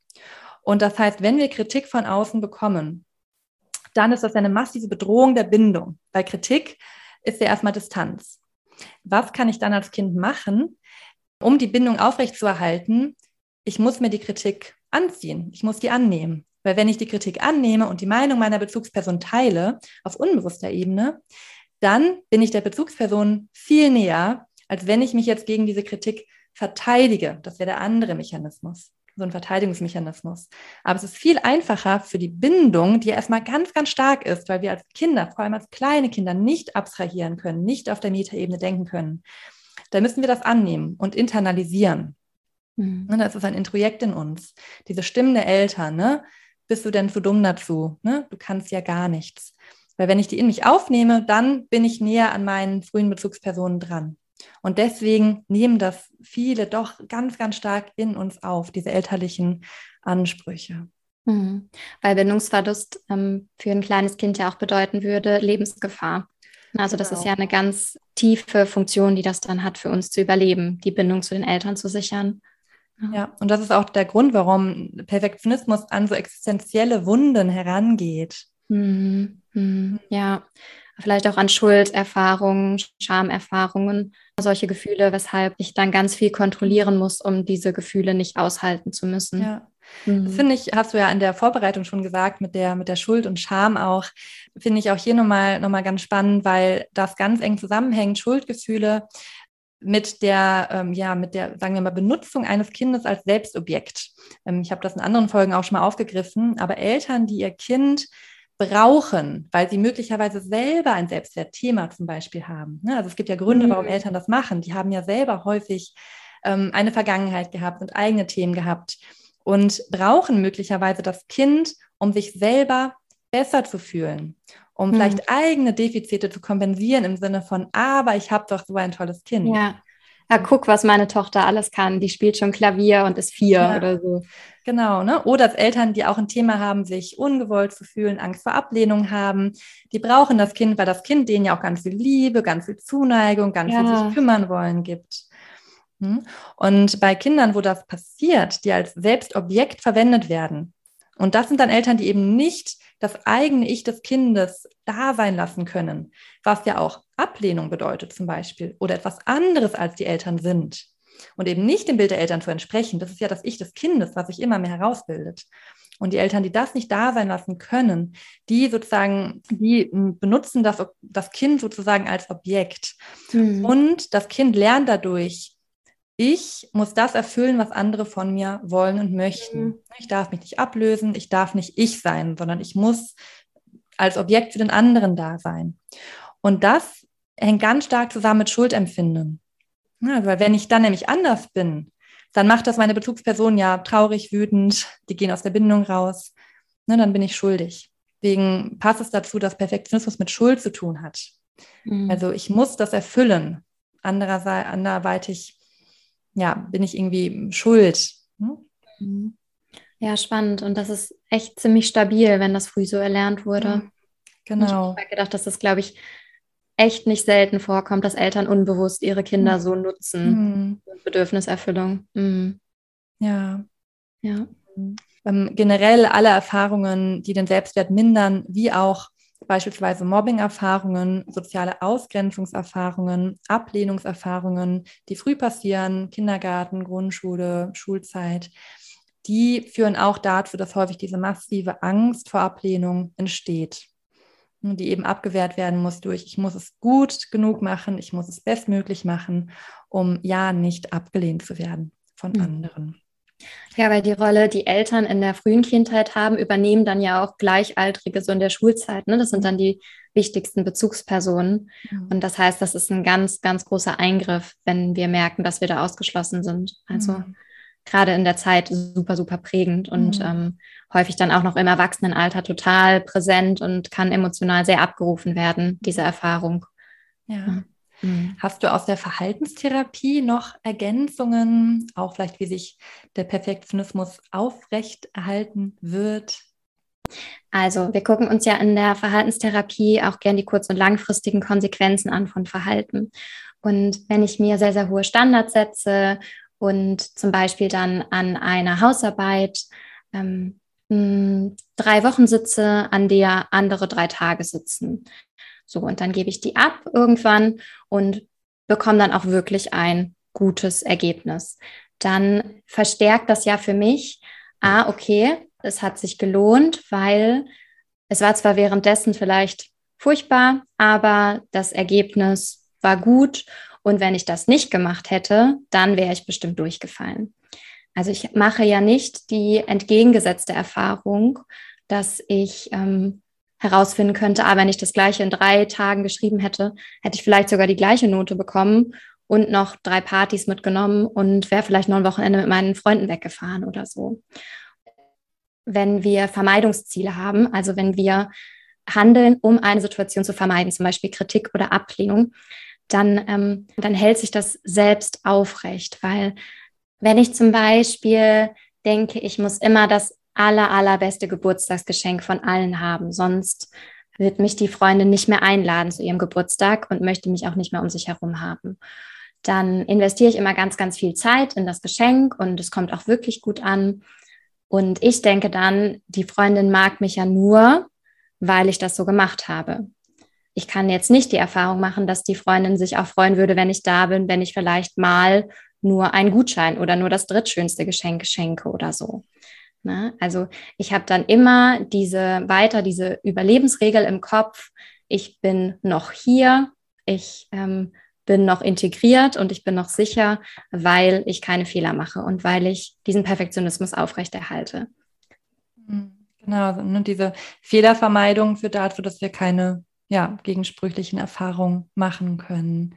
[SPEAKER 2] Und das heißt, wenn wir Kritik von außen bekommen, dann ist das eine massive Bedrohung der Bindung, weil Kritik ist ja erstmal Distanz. Was kann ich dann als Kind machen, um die Bindung aufrechtzuerhalten? ich muss mir die Kritik anziehen, ich muss die annehmen. Weil wenn ich die Kritik annehme und die Meinung meiner Bezugsperson teile, auf unbewusster Ebene, dann bin ich der Bezugsperson viel näher, als wenn ich mich jetzt gegen diese Kritik verteidige. Das wäre der andere Mechanismus, so ein Verteidigungsmechanismus. Aber es ist viel einfacher für die Bindung, die ja erstmal ganz, ganz stark ist, weil wir als Kinder, vor allem als kleine Kinder, nicht abstrahieren können, nicht auf der Metaebene denken können. Da müssen wir das annehmen und internalisieren. Mhm. Ne, das ist ein Introjekt in uns. Diese Stimmen der Eltern, ne? Bist du denn zu dumm dazu? Ne? Du kannst ja gar nichts. Weil wenn ich die in mich aufnehme, dann bin ich näher an meinen frühen Bezugspersonen dran. Und deswegen nehmen das viele doch ganz, ganz stark in uns auf, diese elterlichen Ansprüche.
[SPEAKER 1] Mhm. Weil Bindungsverlust ähm, für ein kleines Kind ja auch bedeuten würde, Lebensgefahr. Also das genau. ist ja eine ganz tiefe Funktion, die das dann hat, für uns zu überleben, die Bindung zu den Eltern zu sichern.
[SPEAKER 2] Ja, und das ist auch der Grund, warum Perfektionismus an so existenzielle Wunden herangeht.
[SPEAKER 1] Mhm. Mhm. Ja, vielleicht auch an Schulderfahrungen, Schamerfahrungen, solche Gefühle, weshalb ich dann ganz viel kontrollieren muss, um diese Gefühle nicht aushalten zu müssen.
[SPEAKER 2] Ja. Mhm. Das finde ich, hast du ja in der Vorbereitung schon gesagt, mit der, mit der Schuld und Scham auch, finde ich auch hier nochmal noch mal ganz spannend, weil das ganz eng zusammenhängt, Schuldgefühle mit der, ähm, ja, mit der, sagen wir mal, Benutzung eines Kindes als Selbstobjekt. Ähm, ich habe das in anderen Folgen auch schon mal aufgegriffen, aber Eltern, die ihr Kind brauchen, weil sie möglicherweise selber ein Selbstwertthema zum Beispiel haben. Ne? Also es gibt ja Gründe, warum mhm. Eltern das machen. Die haben ja selber häufig ähm, eine Vergangenheit gehabt und eigene Themen gehabt und brauchen möglicherweise das Kind, um sich selber besser zu fühlen, um hm. vielleicht eigene Defizite zu kompensieren im Sinne von, aber ich habe doch so ein tolles Kind.
[SPEAKER 1] Ja. Ja, guck, was meine Tochter alles kann. Die spielt schon Klavier und ist vier ja. oder so.
[SPEAKER 2] Genau, ne? Oder Eltern, die auch ein Thema haben, sich ungewollt zu fühlen, Angst vor Ablehnung haben, die brauchen das Kind, weil das Kind denen ja auch ganz viel Liebe, ganz viel Zuneigung, ganz ja. viel sich kümmern wollen gibt. Hm? Und bei Kindern, wo das passiert, die als Selbstobjekt verwendet werden, und das sind dann Eltern, die eben nicht das eigene Ich des Kindes da sein lassen können, was ja auch Ablehnung bedeutet zum Beispiel oder etwas anderes als die Eltern sind und eben nicht dem Bild der Eltern zu entsprechen. Das ist ja das Ich des Kindes, was sich immer mehr herausbildet. Und die Eltern, die das nicht da sein lassen können, die sozusagen, die benutzen das, das Kind sozusagen als Objekt. Mhm. Und das Kind lernt dadurch, ich muss das erfüllen, was andere von mir wollen und möchten. Mhm. Ich darf mich nicht ablösen, ich darf nicht ich sein, sondern ich muss als Objekt für den anderen da sein. Und das hängt ganz stark zusammen mit Schuldempfinden. Ja, weil wenn ich dann nämlich anders bin, dann macht das meine Bezugsperson ja traurig, wütend, die gehen aus der Bindung raus, ne, dann bin ich schuldig. Deswegen passt es dazu, dass Perfektionismus mit Schuld zu tun hat. Mhm. Also ich muss das erfüllen. Andererseits, anderweitig ja, bin ich irgendwie schuld.
[SPEAKER 1] Hm? Ja, spannend. Und das ist echt ziemlich stabil, wenn das früh so erlernt wurde.
[SPEAKER 2] Genau.
[SPEAKER 1] Und ich habe gedacht, dass das, glaube ich, echt nicht selten vorkommt, dass Eltern unbewusst ihre Kinder mhm. so nutzen. Mhm. Bedürfniserfüllung. Mhm.
[SPEAKER 2] Ja. Ja. Ähm, generell alle Erfahrungen, die den Selbstwert mindern, wie auch beispielsweise Mobbing-Erfahrungen, soziale Ausgrenzungserfahrungen, Ablehnungserfahrungen, die früh passieren, Kindergarten, Grundschule, Schulzeit, die führen auch dazu, dass häufig diese massive Angst vor Ablehnung entsteht, die eben abgewehrt werden muss durch, ich muss es gut genug machen, ich muss es bestmöglich machen, um ja nicht abgelehnt zu werden von mhm. anderen.
[SPEAKER 1] Ja, weil die Rolle, die Eltern in der frühen Kindheit haben, übernehmen dann ja auch Gleichaltrige so in der Schulzeit. Ne? Das sind dann die wichtigsten Bezugspersonen. Mhm. Und das heißt, das ist ein ganz, ganz großer Eingriff, wenn wir merken, dass wir da ausgeschlossen sind. Also mhm. gerade in der Zeit super, super prägend und mhm. ähm, häufig dann auch noch im Erwachsenenalter total präsent und kann emotional sehr abgerufen werden, diese Erfahrung.
[SPEAKER 2] Ja. Mhm. Hast du aus der Verhaltenstherapie noch Ergänzungen, auch vielleicht wie sich der Perfektionismus aufrechterhalten wird?
[SPEAKER 1] Also, wir gucken uns ja in der Verhaltenstherapie auch gern die kurz- und langfristigen Konsequenzen an von Verhalten. Und wenn ich mir sehr, sehr hohe Standards setze und zum Beispiel dann an einer Hausarbeit ähm, drei Wochen sitze, an der andere drei Tage sitzen, so, und dann gebe ich die ab irgendwann und bekomme dann auch wirklich ein gutes Ergebnis. Dann verstärkt das ja für mich, ah, okay, es hat sich gelohnt, weil es war zwar währenddessen vielleicht furchtbar, aber das Ergebnis war gut. Und wenn ich das nicht gemacht hätte, dann wäre ich bestimmt durchgefallen. Also ich mache ja nicht die entgegengesetzte Erfahrung, dass ich ähm, herausfinden könnte, ah, wenn ich das gleiche in drei Tagen geschrieben hätte, hätte ich vielleicht sogar die gleiche Note bekommen und noch drei Partys mitgenommen und wäre vielleicht noch ein Wochenende mit meinen Freunden weggefahren oder so. Wenn wir Vermeidungsziele haben, also wenn wir handeln, um eine Situation zu vermeiden, zum Beispiel Kritik oder Ablehnung, dann, ähm, dann hält sich das selbst aufrecht, weil wenn ich zum Beispiel denke, ich muss immer das aller, allerbeste Geburtstagsgeschenk von allen haben. Sonst wird mich die Freundin nicht mehr einladen zu ihrem Geburtstag und möchte mich auch nicht mehr um sich herum haben. Dann investiere ich immer ganz, ganz viel Zeit in das Geschenk und es kommt auch wirklich gut an. Und ich denke dann, die Freundin mag mich ja nur, weil ich das so gemacht habe. Ich kann jetzt nicht die Erfahrung machen, dass die Freundin sich auch freuen würde, wenn ich da bin, wenn ich vielleicht mal nur einen Gutschein oder nur das drittschönste Geschenk schenke oder so Ne? Also ich habe dann immer diese weiter diese Überlebensregel im Kopf. Ich bin noch hier, ich ähm, bin noch integriert und ich bin noch sicher, weil ich keine Fehler mache und weil ich diesen Perfektionismus aufrechterhalte.
[SPEAKER 2] Mhm. Genau, ne, diese Fehlervermeidung führt dazu, dass wir keine ja, gegensprüchlichen Erfahrungen machen können.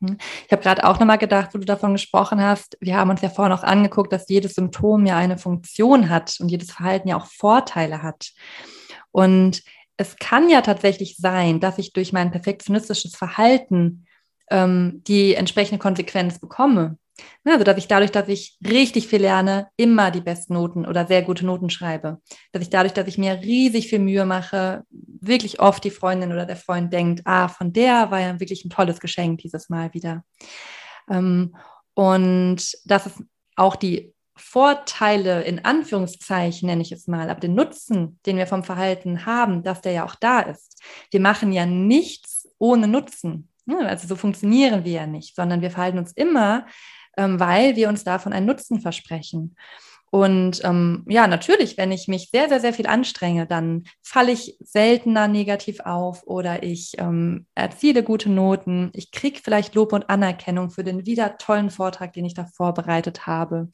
[SPEAKER 2] Hm. Ich habe gerade auch nochmal gedacht, wo du davon gesprochen hast, wir haben uns ja vorhin auch angeguckt, dass jedes Symptom ja eine Funktion hat und jedes Verhalten ja auch Vorteile hat. Und es kann ja tatsächlich sein, dass ich durch mein perfektionistisches Verhalten ähm, die entsprechende Konsequenz bekomme. Also, dass ich dadurch, dass ich richtig viel lerne, immer die besten Noten oder sehr gute Noten schreibe. Dass ich dadurch, dass ich mir riesig viel Mühe mache, wirklich oft die Freundin oder der Freund denkt, ah, von der war ja wirklich ein tolles Geschenk dieses Mal wieder. Ähm, und das ist auch die Vorteile in Anführungszeichen, nenne ich es mal, aber den Nutzen, den wir vom Verhalten haben, dass der ja auch da ist. Wir machen ja nichts ohne Nutzen. Also so funktionieren wir ja nicht, sondern wir verhalten uns immer ähm, weil wir uns davon einen Nutzen versprechen. Und ähm, ja, natürlich, wenn ich mich sehr, sehr, sehr viel anstrenge, dann falle ich seltener negativ auf oder ich ähm, erziele gute Noten. Ich kriege vielleicht Lob und Anerkennung für den wieder tollen Vortrag, den ich da vorbereitet habe.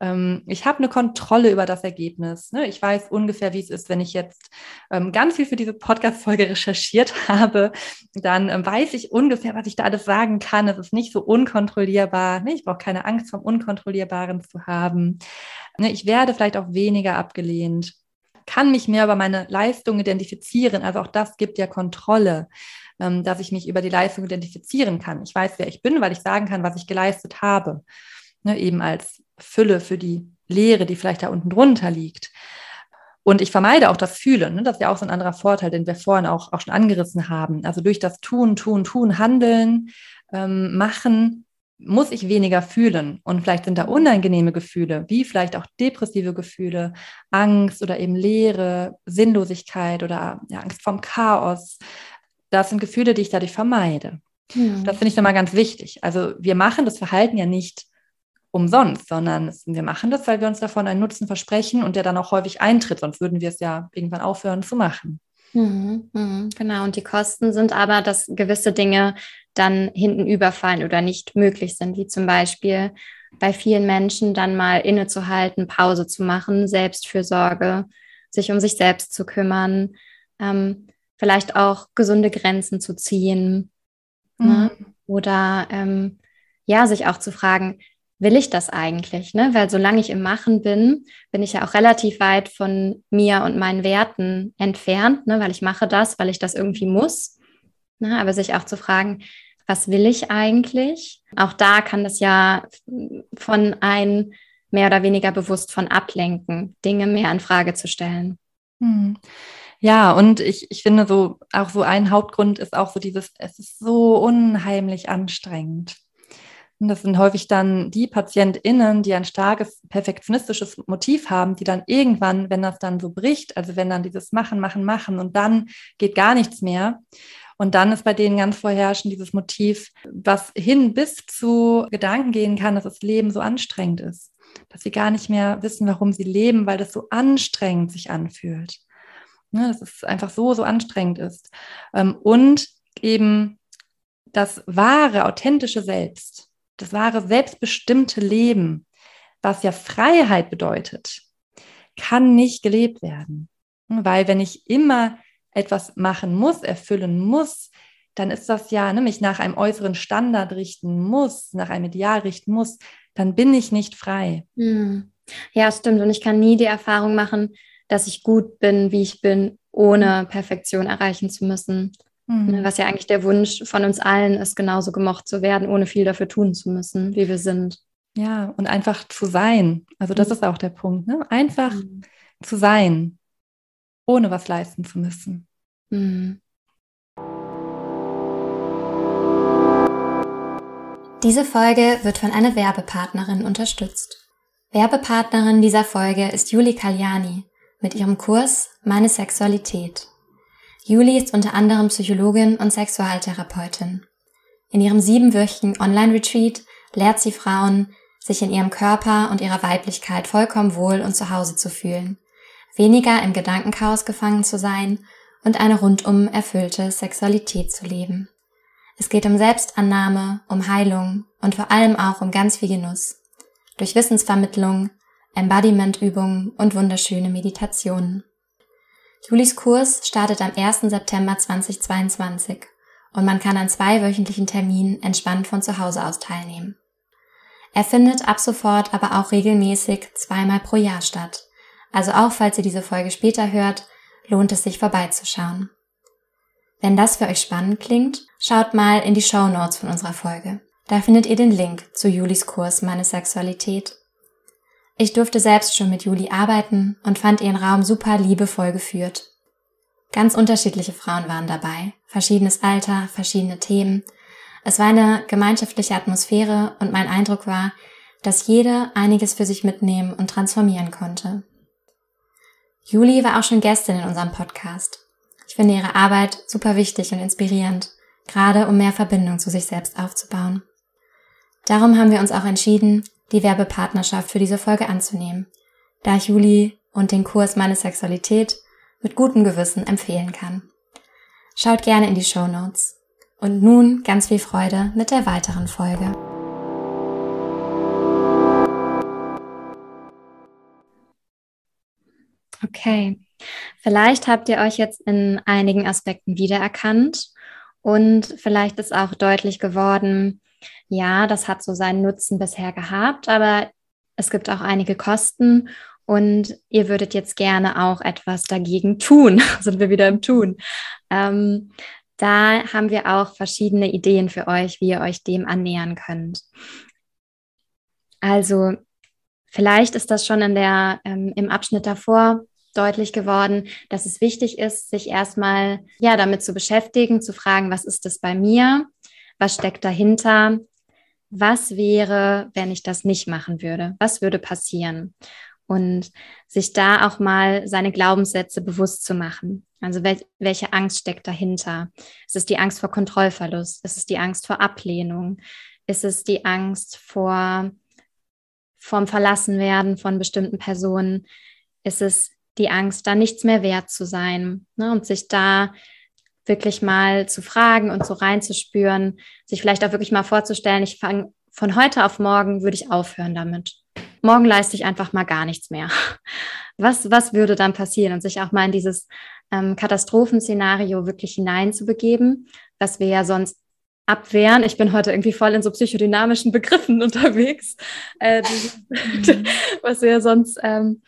[SPEAKER 2] Ähm, ich habe eine Kontrolle über das Ergebnis. Ne? Ich weiß ungefähr, wie es ist, wenn ich jetzt ähm, ganz viel für diese Podcast-Folge recherchiert *laughs* habe, dann ähm, weiß ich ungefähr, was ich da alles sagen kann. Es ist nicht so unkontrollierbar. Ne? Ich brauche keine Angst vom Unkontrollierbaren zu haben. Ne? Ich werde vielleicht auch weniger abgelehnt kann mich mehr über meine Leistung identifizieren. Also auch das gibt ja Kontrolle, ähm, dass ich mich über die Leistung identifizieren kann. Ich weiß, wer ich bin, weil ich sagen kann, was ich geleistet habe. Ne, eben als Fülle für die Leere, die vielleicht da unten drunter liegt. Und ich vermeide auch das Fühlen. Ne? Das ist ja auch so ein anderer Vorteil, den wir vorhin auch, auch schon angerissen haben. Also durch das Tun, Tun, Tun, Handeln, ähm, Machen muss ich weniger fühlen. Und vielleicht sind da unangenehme Gefühle, wie vielleicht auch depressive Gefühle, Angst oder eben Leere, Sinnlosigkeit oder ja, Angst vom Chaos. Das sind Gefühle, die ich dadurch vermeide. Ja. Das finde ich nochmal ganz wichtig. Also wir machen das Verhalten ja nicht umsonst, sondern es, wir machen das, weil wir uns davon einen Nutzen versprechen und der dann auch häufig eintritt, sonst würden wir es ja irgendwann aufhören zu machen.
[SPEAKER 1] Mhm, mh, genau, und die Kosten sind aber, dass gewisse Dinge dann hinten überfallen oder nicht möglich sind, wie zum Beispiel bei vielen Menschen dann mal innezuhalten, Pause zu machen, Selbstfürsorge, sich um sich selbst zu kümmern, ähm, vielleicht auch gesunde Grenzen zu ziehen ne? mhm. ne? oder ähm, ja, sich auch zu fragen, will ich das eigentlich? Ne? Weil solange ich im Machen bin, bin ich ja auch relativ weit von mir und meinen Werten entfernt, ne? weil ich mache das, weil ich das irgendwie muss. Ne? Aber sich auch zu fragen, was will ich eigentlich? Auch da kann das ja von ein mehr oder weniger bewusst von ablenken, Dinge mehr in Frage zu stellen.
[SPEAKER 2] Hm. Ja, und ich, ich finde so, auch so ein Hauptgrund ist auch so dieses, es ist so unheimlich anstrengend. Und das sind häufig dann die PatientInnen, die ein starkes perfektionistisches Motiv haben, die dann irgendwann, wenn das dann so bricht, also wenn dann dieses Machen, Machen, Machen und dann geht gar nichts mehr. Und dann ist bei denen ganz vorherrschend dieses Motiv, was hin bis zu Gedanken gehen kann, dass das Leben so anstrengend ist. Dass sie gar nicht mehr wissen, warum sie leben, weil das so anstrengend sich anfühlt. Ne, dass es einfach so, so anstrengend ist. Ähm, und eben das wahre, authentische Selbst das wahre selbstbestimmte Leben, was ja Freiheit bedeutet, kann nicht gelebt werden. Weil wenn ich immer etwas machen muss, erfüllen muss, dann ist das ja, ne, mich nach einem äußeren Standard richten muss, nach einem Ideal richten muss, dann bin ich nicht frei.
[SPEAKER 1] Hm. Ja, stimmt. Und ich kann nie die Erfahrung machen, dass ich gut bin, wie ich bin, ohne Perfektion erreichen zu müssen. Mhm. Was ja eigentlich der Wunsch von uns allen ist, genauso gemocht zu werden, ohne viel dafür tun zu müssen, wie wir sind.
[SPEAKER 2] Ja, und einfach zu sein. Also das mhm. ist auch der Punkt. Ne? Einfach mhm. zu sein, ohne was leisten zu müssen. Mhm.
[SPEAKER 1] Diese Folge wird von einer Werbepartnerin unterstützt. Werbepartnerin dieser Folge ist Juli Kaljani mit ihrem Kurs Meine Sexualität. Juli ist unter anderem Psychologin und Sexualtherapeutin. In ihrem siebenwöchigen Online-Retreat lehrt sie Frauen, sich in ihrem Körper und ihrer Weiblichkeit vollkommen wohl und zu Hause zu fühlen, weniger im Gedankenchaos gefangen zu sein und eine rundum erfüllte Sexualität zu leben. Es geht um Selbstannahme, um Heilung und vor allem auch um ganz viel Genuss. Durch Wissensvermittlung, Embodiment-Übungen und wunderschöne Meditationen. Julis Kurs startet am 1. September 2022 und man kann an zwei wöchentlichen Terminen entspannt von zu Hause aus teilnehmen. Er findet ab sofort aber auch regelmäßig zweimal pro Jahr statt. Also auch falls ihr diese Folge später hört, lohnt es sich vorbeizuschauen. Wenn das für euch spannend klingt, schaut mal in die Show Notes von unserer Folge. Da findet ihr den Link zu Julis Kurs Meine Sexualität. Ich durfte selbst schon mit Juli arbeiten und fand ihren Raum super liebevoll geführt. Ganz unterschiedliche Frauen waren dabei, verschiedenes Alter, verschiedene Themen. Es war eine gemeinschaftliche Atmosphäre und mein Eindruck war, dass jede einiges für sich mitnehmen und transformieren konnte. Juli war auch schon Gästin in unserem Podcast. Ich finde ihre Arbeit super wichtig und inspirierend, gerade um mehr Verbindung zu sich selbst aufzubauen. Darum haben wir uns auch entschieden, die Werbepartnerschaft für diese Folge anzunehmen, da ich Juli und den Kurs Meine Sexualität mit gutem Gewissen empfehlen kann. Schaut gerne in die Show Notes. Und nun ganz viel Freude mit der weiteren Folge. Okay, vielleicht habt ihr euch jetzt in einigen Aspekten wiedererkannt und vielleicht ist auch deutlich geworden, ja, das hat so seinen Nutzen bisher gehabt, aber es gibt auch einige Kosten und ihr würdet jetzt gerne auch etwas dagegen tun. *laughs* Sind wir wieder im Tun. Ähm, da haben wir auch verschiedene Ideen für euch, wie ihr euch dem annähern könnt. Also vielleicht ist das schon in der, ähm, im Abschnitt davor deutlich geworden, dass es wichtig ist, sich erstmal ja damit zu beschäftigen, zu fragen, was ist das bei mir? Was steckt dahinter? Was wäre, wenn ich das nicht machen würde? Was würde passieren? Und sich da auch mal seine Glaubenssätze bewusst zu machen. Also wel welche Angst steckt dahinter? Ist es die Angst vor Kontrollverlust? Ist es die Angst vor Ablehnung? Ist es die Angst vor vom Verlassenwerden von bestimmten Personen? Ist es die Angst, da nichts mehr wert zu sein? Ne? Und sich da wirklich mal zu fragen und so reinzuspüren, sich vielleicht auch wirklich mal vorzustellen, ich fange von heute auf morgen, würde ich aufhören damit morgen leiste ich einfach mal gar nichts mehr. *laughs* Was, was würde dann passieren? Und sich auch mal in dieses ähm, Katastrophenszenario wirklich hineinzubegeben, was wir ja sonst abwehren. Ich bin heute irgendwie voll in so psychodynamischen Begriffen *laughs* unterwegs, äh, mhm. *laughs* was wir ja sonst ähm,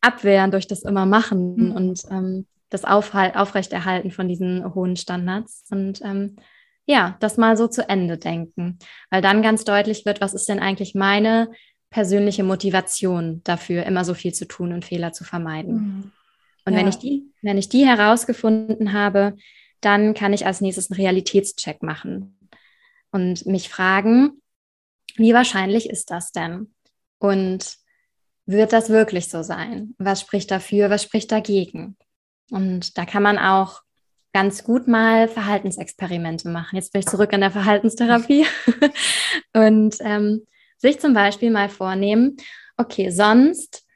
[SPEAKER 1] abwehren durch das immer machen mhm. und ähm, das Aufhalt, Aufrechterhalten von diesen hohen Standards. Und ähm, ja, das mal so zu Ende denken, weil dann ganz deutlich wird, was ist denn eigentlich meine persönliche Motivation dafür, immer so viel zu tun und Fehler zu vermeiden. Mhm. Und ja. wenn ich die, wenn ich die herausgefunden habe, dann kann ich als nächstes einen Realitätscheck machen und mich fragen, wie wahrscheinlich ist das denn? Und wird das wirklich so sein? Was spricht dafür? Was spricht dagegen? Und da kann man auch ganz gut mal Verhaltensexperimente machen. Jetzt bin ich zurück in der Verhaltenstherapie. *laughs* und ähm, sich zum Beispiel mal vornehmen, okay, sonst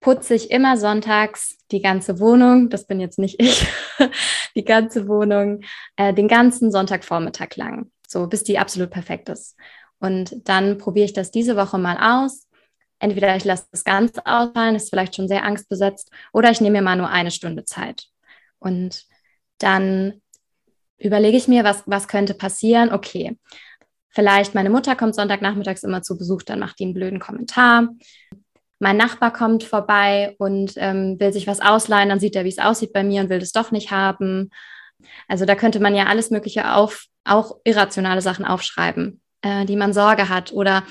[SPEAKER 1] putze ich immer sonntags die ganze Wohnung, das bin jetzt nicht ich, *laughs* die ganze Wohnung, äh, den ganzen Sonntagvormittag lang, so bis die absolut perfekt ist. Und dann probiere ich das diese Woche mal aus. Entweder ich lasse das Ganze ausfallen, ist vielleicht schon sehr angstbesetzt, oder ich nehme mir mal nur eine Stunde Zeit. Und dann überlege ich mir, was, was könnte passieren. Okay, Vielleicht meine Mutter kommt Sonntagnachmittags immer zu Besuch, dann macht die einen blöden Kommentar. Mein Nachbar kommt vorbei und ähm, will sich was ausleihen, dann sieht er, wie es aussieht bei mir und will das doch nicht haben. Also da könnte man ja alles Mögliche auf, auch irrationale Sachen aufschreiben, äh, die man Sorge hat oder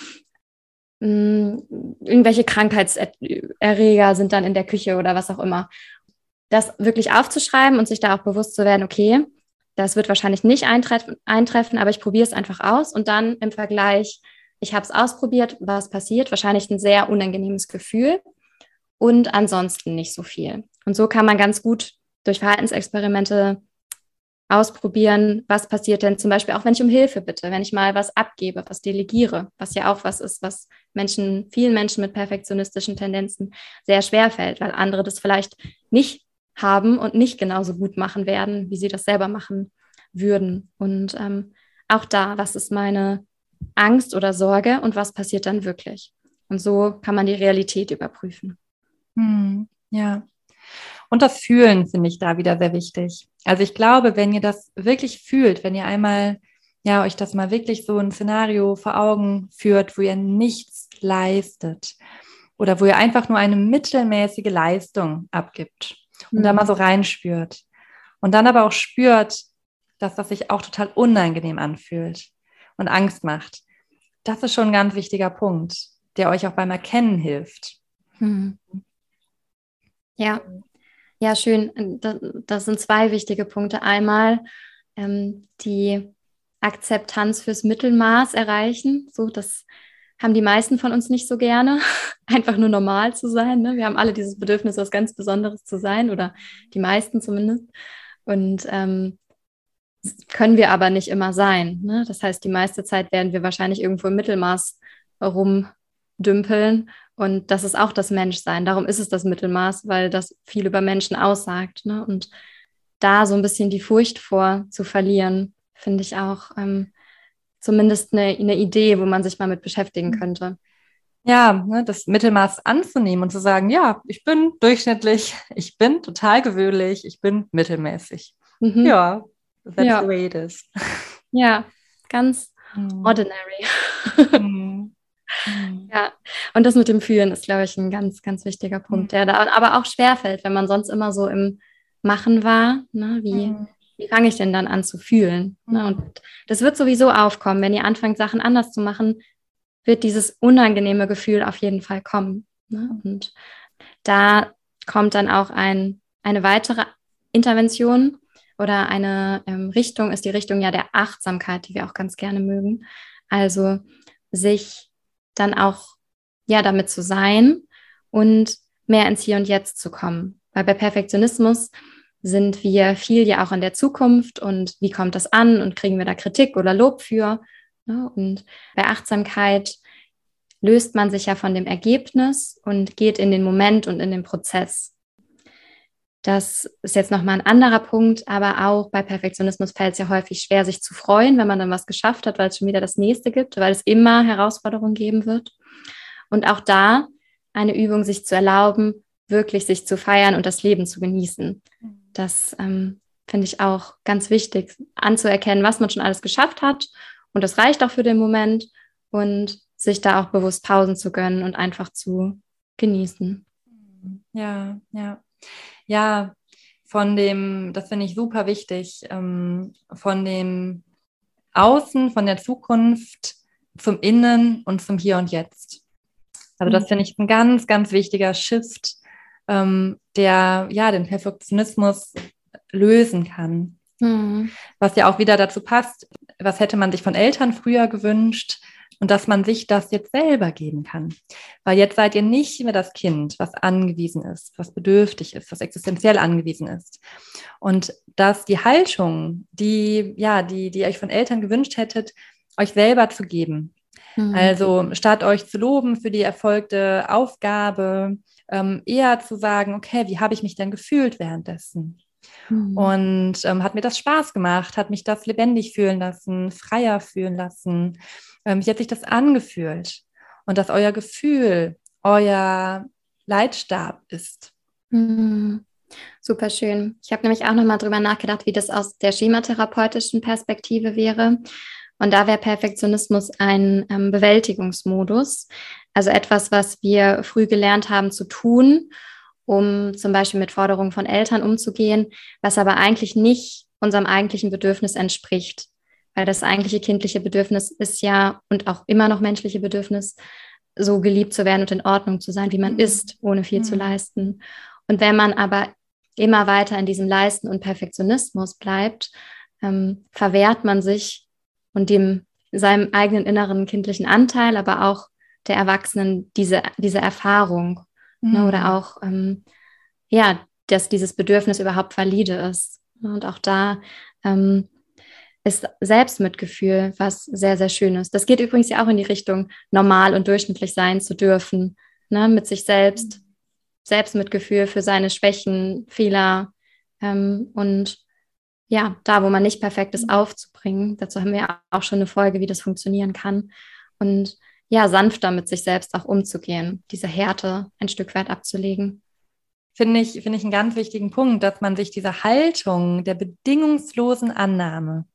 [SPEAKER 1] mh, hm, irgendwelche Krankheitserreger sind dann in der Küche oder was auch immer. Das wirklich aufzuschreiben und sich da auch bewusst zu werden, okay, das wird wahrscheinlich nicht eintreffen, eintreffen aber ich probiere es einfach aus und dann im Vergleich, ich habe es ausprobiert, was passiert, wahrscheinlich ein sehr unangenehmes Gefühl und ansonsten nicht so viel. Und so kann man ganz gut durch Verhaltensexperimente ausprobieren, was passiert denn zum Beispiel auch, wenn ich um Hilfe bitte, wenn ich mal was abgebe, was delegiere, was ja auch was ist, was Menschen, vielen Menschen mit perfektionistischen Tendenzen sehr schwer fällt, weil andere das vielleicht nicht haben und nicht genauso gut machen werden, wie sie das selber machen würden. Und ähm, auch da, was ist meine Angst oder Sorge und was passiert dann wirklich? Und so kann man die Realität überprüfen.
[SPEAKER 2] Hm, ja. Und das Fühlen finde ich da wieder sehr wichtig. Also ich glaube, wenn ihr das wirklich fühlt, wenn ihr einmal, ja, euch das mal wirklich so ein Szenario vor Augen führt, wo ihr nichts leistet oder wo ihr einfach nur eine mittelmäßige Leistung abgibt und mhm. da mal so reinspürt und dann aber auch spürt, dass das sich auch total unangenehm anfühlt und Angst macht. Das ist schon ein ganz wichtiger Punkt, der euch auch beim Erkennen hilft. Mhm.
[SPEAKER 1] Ja, ja, schön. Das, sind zwei wichtige Punkte. Einmal ähm, die Akzeptanz fürs Mittelmaß erreichen. So, das haben die meisten von uns nicht so gerne, *laughs* einfach nur normal zu sein. Ne? Wir haben alle dieses Bedürfnis, was ganz Besonderes zu sein oder die meisten zumindest. Und ähm, können wir aber nicht immer sein. Ne? Das heißt, die meiste Zeit werden wir wahrscheinlich irgendwo im Mittelmaß rumdümpeln und das ist auch das Menschsein. Darum ist es das Mittelmaß, weil das viel über Menschen aussagt. Ne? Und da so ein bisschen die Furcht vor zu verlieren, finde ich auch ähm, zumindest eine, eine Idee, wo man sich mal mit beschäftigen mhm. könnte.
[SPEAKER 2] Ja, ne, das Mittelmaß anzunehmen und zu sagen, ja, ich bin durchschnittlich, *laughs* ich bin total gewöhnlich, ich bin mittelmäßig. Mhm. Ja, that's ja. the way it is. *laughs*
[SPEAKER 1] Ja, ganz mhm. ordinary. *laughs* Mhm. Mhm. Ja, und das mit dem Fühlen ist, glaube ich, ein ganz, ganz wichtiger Punkt, mhm. der da aber auch schwerfällt, wenn man sonst immer so im Machen war. Ne? Wie, mhm. wie fange ich denn dann an zu fühlen? Ne? Und das wird sowieso aufkommen. Wenn ihr anfangt, Sachen anders zu machen, wird dieses unangenehme Gefühl auf jeden Fall kommen. Ne? Und da kommt dann auch ein, eine weitere Intervention oder eine ähm, Richtung, ist die Richtung ja der Achtsamkeit, die wir auch ganz gerne mögen. Also sich dann auch ja damit zu sein und mehr ins Hier und Jetzt zu kommen. Weil bei Perfektionismus sind wir viel ja auch in der Zukunft und wie kommt das an und kriegen wir da Kritik oder Lob für. Ne? Und bei Achtsamkeit löst man sich ja von dem Ergebnis und geht in den Moment und in den Prozess. Das ist jetzt nochmal ein anderer Punkt, aber auch bei Perfektionismus fällt es ja häufig schwer, sich zu freuen, wenn man dann was geschafft hat, weil es schon wieder das nächste gibt, weil es immer Herausforderungen geben wird. Und auch da eine Übung, sich zu erlauben, wirklich sich zu feiern und das Leben zu genießen. Das ähm, finde ich auch ganz wichtig, anzuerkennen, was man schon alles geschafft hat. Und das reicht auch für den Moment und sich da auch bewusst Pausen zu gönnen und einfach zu genießen.
[SPEAKER 2] Ja, ja ja, von dem, das finde ich super wichtig, ähm, von dem Außen, von der Zukunft zum Innen und zum Hier und Jetzt. Also das mhm. finde ich ein ganz, ganz wichtiger Shift, ähm, der ja den Perfektionismus lösen kann. Mhm. Was ja auch wieder dazu passt, was hätte man sich von Eltern früher gewünscht, und dass man sich das jetzt selber geben kann. Weil jetzt seid ihr nicht mehr das Kind, was angewiesen ist, was bedürftig ist, was existenziell angewiesen ist. Und dass die Haltung, die, ja, die, die ihr euch von Eltern gewünscht hättet, euch selber zu geben. Mhm. Also statt euch zu loben für die erfolgte Aufgabe, ähm, eher zu sagen, okay, wie habe ich mich denn gefühlt währenddessen? Mhm. Und ähm, hat mir das Spaß gemacht, hat mich das lebendig fühlen lassen, freier fühlen lassen. Ähm, wie hat sich das angefühlt? Und dass euer Gefühl euer Leitstab ist.
[SPEAKER 1] Mhm. Super schön. Ich habe nämlich auch nochmal drüber nachgedacht, wie das aus der schematherapeutischen Perspektive wäre. Und da wäre Perfektionismus ein ähm, Bewältigungsmodus, also etwas, was wir früh gelernt haben zu tun, um zum Beispiel mit Forderungen von Eltern umzugehen, was aber eigentlich nicht unserem eigentlichen Bedürfnis entspricht. Weil das eigentliche kindliche Bedürfnis ist ja und auch immer noch menschliche Bedürfnis, so geliebt zu werden und in Ordnung zu sein, wie man mhm. ist, ohne viel mhm. zu leisten. Und wenn man aber immer weiter in diesem Leisten und Perfektionismus bleibt, ähm, verwehrt man sich und dem seinem eigenen inneren kindlichen Anteil, aber auch der Erwachsenen diese, diese Erfahrung mhm. ne, oder mhm. auch ähm, ja, dass dieses Bedürfnis überhaupt valide ist. Und auch da ähm, ist Selbstmitgefühl, was sehr, sehr schön ist. Das geht übrigens ja auch in die Richtung, normal und durchschnittlich sein zu dürfen, ne? mit sich selbst, Selbstmitgefühl für seine Schwächen, Fehler ähm, und ja, da, wo man nicht perfekt ist, aufzubringen. Dazu haben wir auch schon eine Folge, wie das funktionieren kann. Und ja, sanfter mit sich selbst auch umzugehen, diese Härte ein Stück weit abzulegen.
[SPEAKER 2] Finde ich, finde ich einen ganz wichtigen Punkt, dass man sich diese Haltung der bedingungslosen Annahme,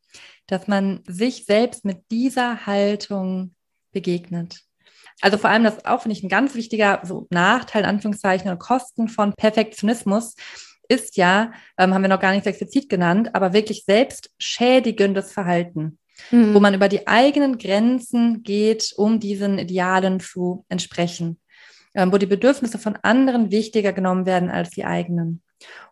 [SPEAKER 2] dass man sich selbst mit dieser Haltung begegnet. Also vor allem, das auch finde ich ein ganz wichtiger so Nachteil, in Anführungszeichen, und Kosten von Perfektionismus ist ja, ähm, haben wir noch gar nicht explizit genannt, aber wirklich selbstschädigendes Verhalten, mhm. wo man über die eigenen Grenzen geht, um diesen Idealen zu entsprechen, ähm, wo die Bedürfnisse von anderen wichtiger genommen werden als die eigenen.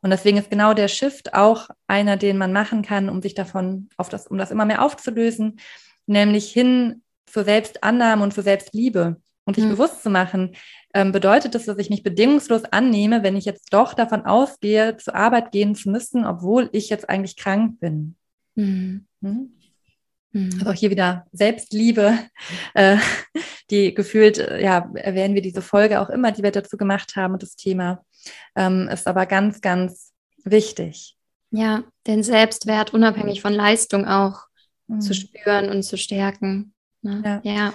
[SPEAKER 2] Und deswegen ist genau der Shift auch einer, den man machen kann, um sich davon auf das, um das immer mehr aufzulösen, nämlich hin zur Selbstannahme und zur Selbstliebe und sich mhm. bewusst zu machen, ähm, bedeutet das, dass ich mich bedingungslos annehme, wenn ich jetzt doch davon ausgehe, zur Arbeit gehen zu müssen, obwohl ich jetzt eigentlich krank bin. Mhm. Mhm. Also auch hier wieder Selbstliebe, *laughs* äh, die gefühlt, äh, ja, erwähnen wir diese Folge auch immer, die wir dazu gemacht haben und das Thema ähm, ist aber ganz, ganz wichtig.
[SPEAKER 1] Ja, den Selbstwert unabhängig von Leistung auch mhm. zu spüren und zu stärken. Ne? Ja. ja.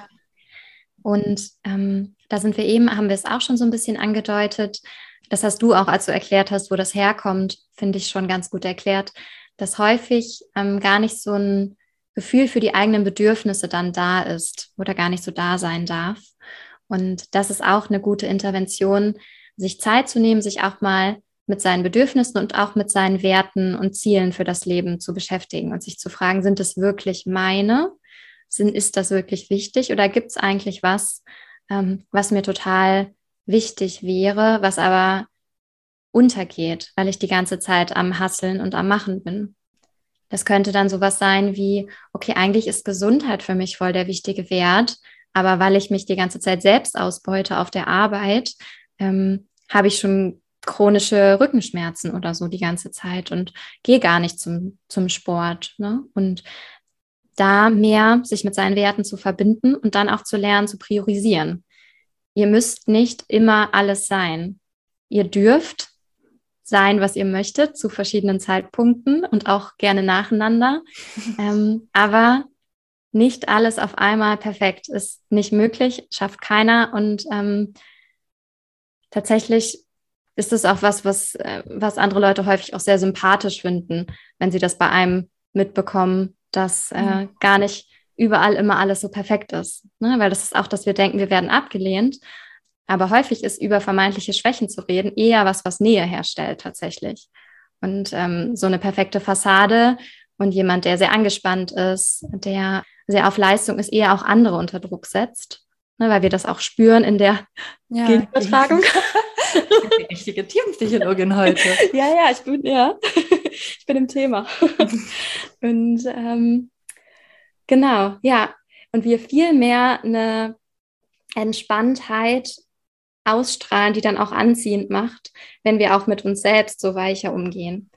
[SPEAKER 1] Und ähm, da sind wir eben, haben wir es auch schon so ein bisschen angedeutet. Das hast du auch, als du erklärt hast, wo das herkommt, finde ich schon ganz gut erklärt, dass häufig ähm, gar nicht so ein Gefühl für die eigenen Bedürfnisse dann da ist oder gar nicht so da sein darf. Und das ist auch eine gute Intervention, sich Zeit zu nehmen, sich auch mal mit seinen Bedürfnissen und auch mit seinen Werten und Zielen für das Leben zu beschäftigen und sich zu fragen, sind es wirklich meine? Ist das wirklich wichtig oder gibt es eigentlich was, ähm, was mir total wichtig wäre, was aber untergeht, weil ich die ganze Zeit am Hasseln und am Machen bin. Das könnte dann sowas sein wie, okay, eigentlich ist Gesundheit für mich voll der wichtige Wert, aber weil ich mich die ganze Zeit selbst ausbeute auf der Arbeit, ähm, habe ich schon chronische Rückenschmerzen oder so die ganze Zeit und gehe gar nicht zum, zum Sport. Ne? Und da mehr sich mit seinen Werten zu verbinden und dann auch zu lernen, zu priorisieren. Ihr müsst nicht immer alles sein. Ihr dürft sein, was ihr möchtet, zu verschiedenen Zeitpunkten und auch gerne nacheinander. *laughs* ähm, aber nicht alles auf einmal perfekt ist nicht möglich, schafft keiner. Und ähm, tatsächlich ist es auch was, was, äh, was andere Leute häufig auch sehr sympathisch finden, wenn sie das bei einem mitbekommen, dass äh, mhm. gar nicht überall immer alles so perfekt ist. Ne? Weil das ist auch, dass wir denken, wir werden abgelehnt. Aber häufig ist über vermeintliche Schwächen zu reden eher was, was Nähe herstellt tatsächlich. Und ähm, so eine perfekte Fassade und jemand, der sehr angespannt ist, der sehr auf Leistung ist, eher auch andere unter Druck setzt, ne, weil wir das auch spüren in der ja, Gegenübertragung. *laughs*
[SPEAKER 2] Die richtige Teampsychologin heute. *laughs*
[SPEAKER 1] ja, ja, ich bin, ja, *laughs* ich bin im Thema. Und ähm, genau, ja. Und wir viel mehr eine Entspanntheit ausstrahlen, die dann auch anziehend macht, wenn wir auch mit uns selbst so weicher umgehen.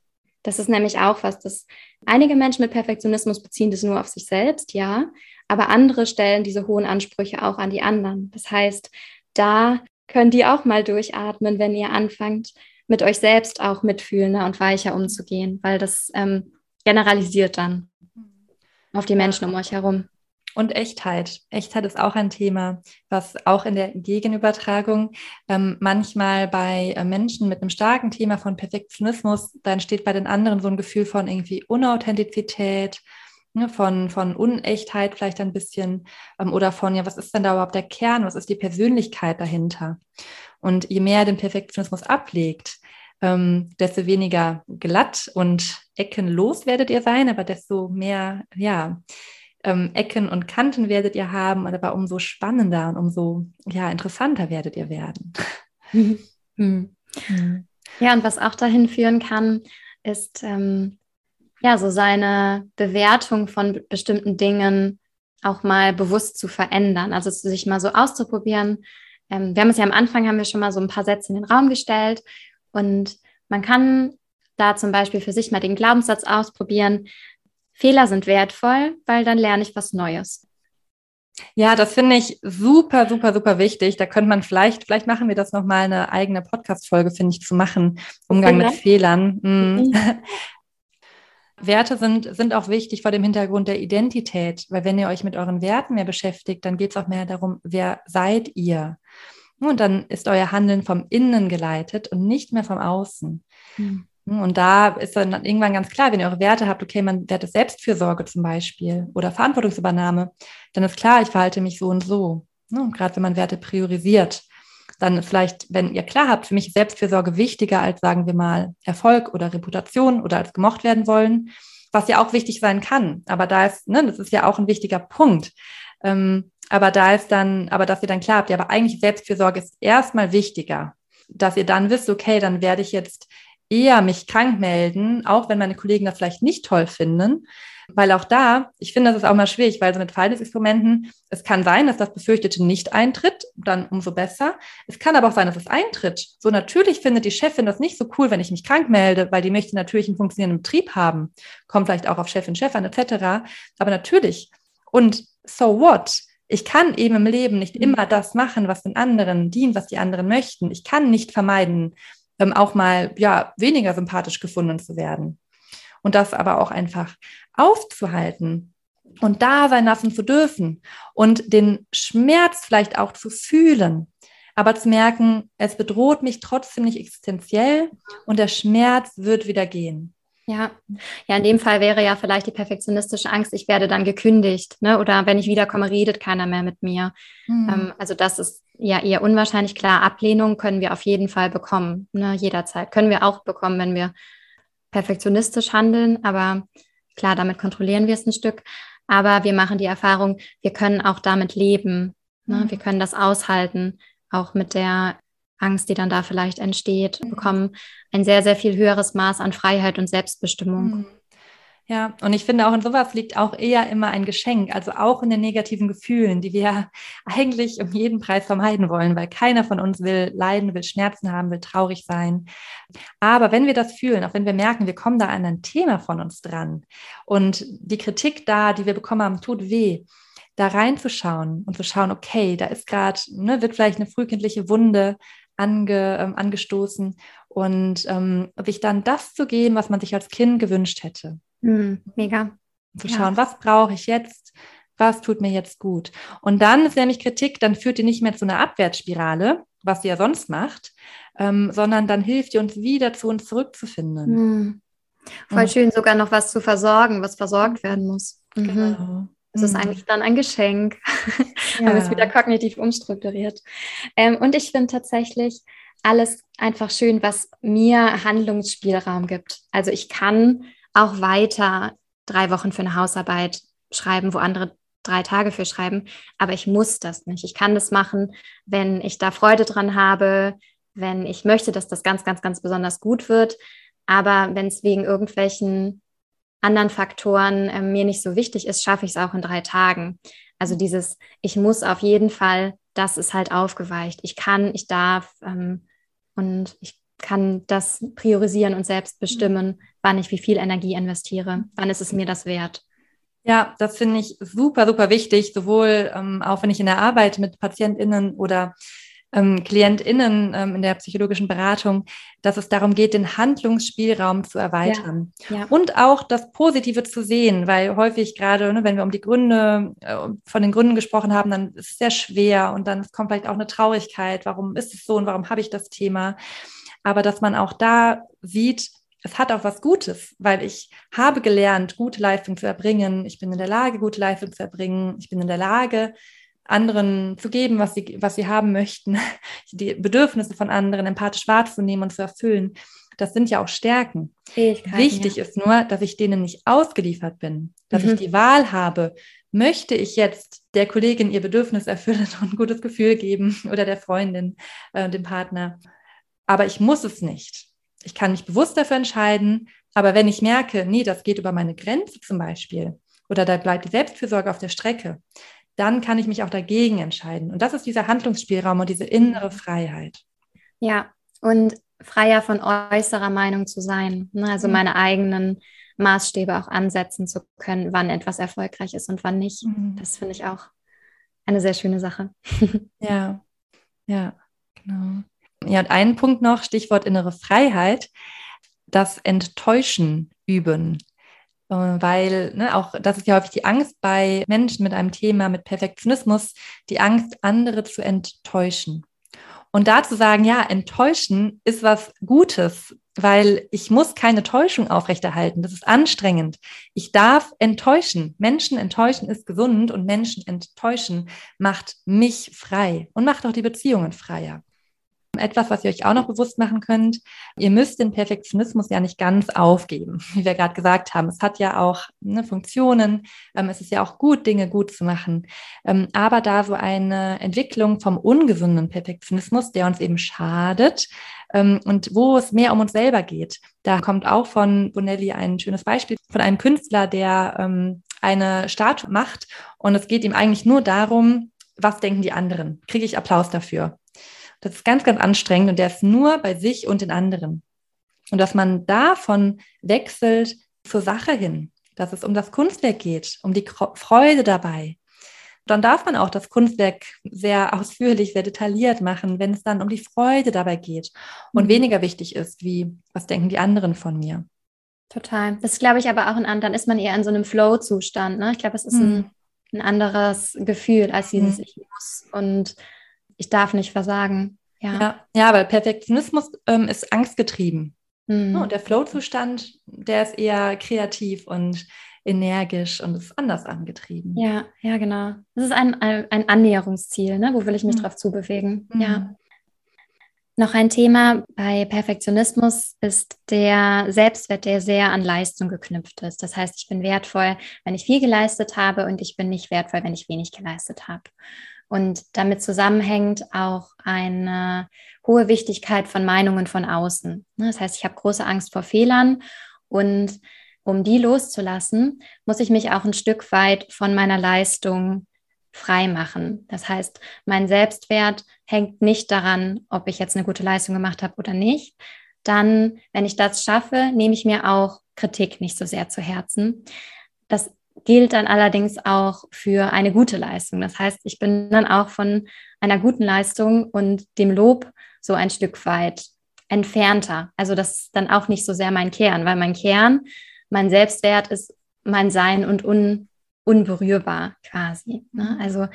[SPEAKER 1] Das ist nämlich auch was, das einige Menschen mit Perfektionismus beziehen das nur auf sich selbst, ja, aber andere stellen diese hohen Ansprüche auch an die anderen. Das heißt, da könnt ihr auch mal durchatmen, wenn ihr anfangt, mit euch selbst auch mitfühlender und weicher umzugehen, weil das ähm, generalisiert dann auf die Menschen um euch herum.
[SPEAKER 2] Und Echtheit. Echtheit ist auch ein Thema, was auch in der Gegenübertragung ähm, manchmal bei äh, Menschen mit einem starken Thema von Perfektionismus, da entsteht bei den anderen so ein Gefühl von irgendwie Unauthentizität, ne, von, von Unechtheit vielleicht ein bisschen ähm, oder von, ja, was ist denn da überhaupt der Kern, was ist die Persönlichkeit dahinter? Und je mehr den Perfektionismus ablegt, ähm, desto weniger glatt und eckenlos werdet ihr sein, aber desto mehr, ja, ähm, Ecken und Kanten werdet ihr haben, aber umso spannender und umso ja, interessanter werdet ihr werden. *laughs*
[SPEAKER 1] Mhm. Ja, und was auch dahin führen kann, ist ähm, ja so seine Bewertung von bestimmten Dingen auch mal bewusst zu verändern, also sich mal so auszuprobieren. Ähm, wir haben es ja am Anfang, haben wir schon mal so ein paar Sätze in den Raum gestellt und man kann da zum Beispiel für sich mal den Glaubenssatz ausprobieren, Fehler sind wertvoll, weil dann lerne ich was Neues.
[SPEAKER 2] Ja, das finde ich super, super, super wichtig. Da könnte man vielleicht, vielleicht machen wir das nochmal eine eigene Podcast-Folge, finde ich, zu machen. Umgang mit Fehlern. Mhm. mhm. *laughs* Werte sind, sind auch wichtig vor dem Hintergrund der Identität, weil wenn ihr euch mit euren Werten mehr beschäftigt, dann geht es auch mehr darum, wer seid ihr? Und dann ist euer Handeln vom Innen geleitet und nicht mehr vom Außen. Mhm. Und da ist dann irgendwann ganz klar, wenn ihr eure Werte habt, okay, man Werte Selbstfürsorge zum Beispiel oder Verantwortungsübernahme, dann ist klar, ich verhalte mich so und so. Und gerade wenn man Werte priorisiert, dann vielleicht, wenn ihr klar habt, für mich ist Selbstfürsorge wichtiger als, sagen wir mal, Erfolg oder Reputation oder als gemocht werden wollen, was ja auch wichtig sein kann. Aber da ist, ne, das ist ja auch ein wichtiger Punkt. Ähm, aber da ist dann, aber dass ihr dann klar habt, ja, aber eigentlich Selbstfürsorge ist erstmal wichtiger, dass ihr dann wisst, okay, dann werde ich jetzt eher mich krank melden, auch wenn meine Kollegen das vielleicht nicht toll finden. Weil auch da, ich finde, das ist auch mal schwierig, weil so mit Verhaltensexperimenten, es kann sein, dass das Befürchtete nicht eintritt, dann umso besser. Es kann aber auch sein, dass es eintritt. So natürlich findet die Chefin das nicht so cool, wenn ich mich krank melde, weil die möchte natürlich einen funktionierenden Betrieb haben. Kommt vielleicht auch auf Chefin, Chef an, etc. Aber natürlich. Und so what? Ich kann eben im Leben nicht mhm. immer das machen, was den anderen dient, was die anderen möchten. Ich kann nicht vermeiden, ähm, auch mal ja weniger sympathisch gefunden zu werden. Und das aber auch einfach aufzuhalten und da sein lassen zu dürfen und den Schmerz vielleicht auch zu fühlen, aber zu merken, es bedroht mich trotzdem nicht existenziell und der Schmerz wird wieder gehen.
[SPEAKER 1] Ja, ja, in dem Fall wäre ja vielleicht die perfektionistische Angst, ich werde dann gekündigt, ne? Oder wenn ich wiederkomme, redet keiner mehr mit mir. Mhm. Ähm, also das ist ja eher unwahrscheinlich. Klar, Ablehnung können wir auf jeden Fall bekommen, ne? jederzeit. Können wir auch bekommen, wenn wir perfektionistisch handeln, aber klar, damit kontrollieren wir es ein Stück. Aber wir machen die Erfahrung, wir können auch damit leben. Ne? Mhm. Wir können das aushalten, auch mit der Angst, die dann da vielleicht entsteht, mhm. bekommen ein sehr, sehr viel höheres Maß an Freiheit und Selbstbestimmung. Mhm.
[SPEAKER 2] Ja, und ich finde auch in sowas liegt auch eher immer ein Geschenk, also auch in den negativen Gefühlen, die wir *laughs* eigentlich um jeden Preis vermeiden wollen, weil keiner von uns will leiden, will Schmerzen haben, will traurig sein. Aber wenn wir das fühlen, auch wenn wir merken, wir kommen da an ein Thema von uns dran und die Kritik da, die wir bekommen haben, tut weh, da reinzuschauen und zu schauen, okay, da ist gerade, ne, wird vielleicht eine frühkindliche Wunde ange, ähm, angestoßen und ähm, sich dann das zu geben, was man sich als Kind gewünscht hätte.
[SPEAKER 1] Mhm, mega.
[SPEAKER 2] Zu schauen, ja. was brauche ich jetzt? Was tut mir jetzt gut? Und dann ist nämlich Kritik, dann führt die nicht mehr zu einer Abwärtsspirale, was sie ja sonst macht, ähm, sondern dann hilft die uns wieder zu uns zurückzufinden.
[SPEAKER 1] Mhm. Voll mhm. schön, sogar noch was zu versorgen, was versorgt werden muss. Mhm. Genau. Das ist mhm. eigentlich dann ein Geschenk. *laughs* Ja. Haben es wieder kognitiv umstrukturiert. Ähm, und ich finde tatsächlich alles einfach schön, was mir Handlungsspielraum gibt. Also ich kann auch weiter drei Wochen für eine Hausarbeit schreiben, wo andere drei Tage für schreiben. Aber ich muss das nicht. Ich kann das machen, wenn ich da Freude dran habe, wenn ich möchte, dass das ganz, ganz, ganz besonders gut wird. Aber wenn es wegen irgendwelchen anderen Faktoren äh, mir nicht so wichtig ist, schaffe ich es auch in drei Tagen. Also dieses, ich muss auf jeden Fall, das ist halt aufgeweicht. Ich kann, ich darf ähm, und ich kann das priorisieren und selbst bestimmen, wann ich wie viel Energie investiere. Wann ist es mir das wert?
[SPEAKER 2] Ja, das finde ich super, super wichtig, sowohl ähm, auch wenn ich in der Arbeit mit PatientInnen oder ähm, KlientInnen ähm, in der psychologischen Beratung, dass es darum geht, den Handlungsspielraum zu erweitern ja, ja. und auch das Positive zu sehen, weil häufig gerade, ne, wenn wir um die Gründe, äh, von den Gründen gesprochen haben, dann ist es sehr schwer und dann kommt vielleicht auch eine Traurigkeit, warum ist es so und warum habe ich das Thema? aber dass man auch da sieht, es hat auch was Gutes, weil ich habe gelernt, gute Leistung zu erbringen. Ich bin in der Lage, gute Leistung zu erbringen. Ich bin in der Lage, anderen zu geben, was sie, was sie haben möchten, *laughs* die Bedürfnisse von anderen empathisch wahrzunehmen und zu erfüllen. Das sind ja auch Stärken. Wichtig ja. ist nur, dass ich denen nicht ausgeliefert bin, dass mhm. ich die Wahl habe, möchte ich jetzt der Kollegin ihr Bedürfnis erfüllen und ein gutes Gefühl geben *laughs* oder der Freundin, äh, dem Partner aber ich muss es nicht. Ich kann mich bewusst dafür entscheiden, aber wenn ich merke, nee, das geht über meine Grenze zum Beispiel oder da bleibt die Selbstfürsorge auf der Strecke, dann kann ich mich auch dagegen entscheiden. Und das ist dieser Handlungsspielraum und diese innere Freiheit.
[SPEAKER 1] Ja, und freier von äußerer Meinung zu sein. Ne? Also mhm. meine eigenen Maßstäbe auch ansetzen zu können, wann etwas erfolgreich ist und wann nicht. Mhm. Das finde ich auch eine sehr schöne Sache. *laughs*
[SPEAKER 2] Ja, ja, genau. Ja, und einen Punkt noch, Stichwort innere Freiheit, das Enttäuschen üben. Äh, weil ne, auch das ist ja häufig die Angst bei Menschen mit einem Thema, mit Perfektionismus, die Angst, andere zu enttäuschen. Und da zu sagen, ja, enttäuschen ist was Gutes, weil ich muss keine Täuschung aufrechterhalten. Das ist anstrengend. Ich darf enttäuschen. Menschen enttäuschen ist gesund und Menschen enttäuschen macht mich frei und macht auch die Beziehungen freier. Etwas, was ihr euch auch noch bewusst machen könnt, ihr müsst den Perfektionismus ja nicht ganz aufgeben, *laughs* wie wir gerade gesagt haben. Es hat ja auch ne, Funktionen, ähm, es ist ja auch gut, Dinge gut zu machen. Ähm, aber da so eine Entwicklung vom ungesunden Perfektionismus, der uns eben schadet ähm, und wo es mehr um uns selber geht, da kommt auch von Bonelli ein schönes Beispiel von einem Künstler, der ähm, eine Statue macht und es geht ihm eigentlich nur darum, was denken die anderen? Kriege ich Applaus dafür? Das ist ganz, ganz anstrengend und der ist nur bei sich und den anderen. Und dass man davon wechselt zur Sache hin, dass es um das Kunstwerk geht, um die Freude dabei. Dann darf man auch das Kunstwerk sehr ausführlich, sehr detailliert machen, wenn es dann um die Freude dabei geht und mhm. weniger wichtig ist, wie was denken die anderen von mir.
[SPEAKER 1] Total. Das glaube ich aber auch ein dann ist man eher in so einem Flow-Zustand. Ne? Ich glaube, es ist mhm. ein, ein, anderes Gefühl als dieses mhm. Ich muss und ich darf nicht versagen.
[SPEAKER 2] Ja, ja, ja weil Perfektionismus ähm, ist angstgetrieben. Mhm. und der Flow-Zustand, der ist eher kreativ und energisch und ist anders angetrieben.
[SPEAKER 1] Ja, ja, genau. Das ist ein, ein, ein Annäherungsziel, ne? wo will ich mich mhm. drauf zubewegen. Mhm. Ja. Noch ein Thema bei Perfektionismus ist der Selbstwert, der sehr an Leistung geknüpft ist. Das heißt, ich bin wertvoll, wenn ich viel geleistet habe und ich bin nicht wertvoll, wenn ich wenig geleistet habe. Und damit zusammenhängt auch eine hohe Wichtigkeit von Meinungen von außen. Ne, das heißt, ich habe große Angst vor Fehlern und um die loszulassen, muss ich mich auch ein Stück weit von meiner Leistung frei machen. Das heißt, mein Selbstwert hängt nicht daran, ob ich jetzt eine gute Leistung gemacht habe oder nicht. Dann, wenn ich das schaffe, nehme ich mir auch Kritik nicht so sehr zu Herzen. Das gilt dann allerdings auch für eine gute Leistung. Das heißt, ich bin dann auch von einer guten Leistung und dem Lob so ein Stück weit entfernter. Also das ist dann auch nicht so sehr mein Kern, weil mein Kern, mein Selbstwert ist mein Sein und un, unberührbar quasi. Ne? Also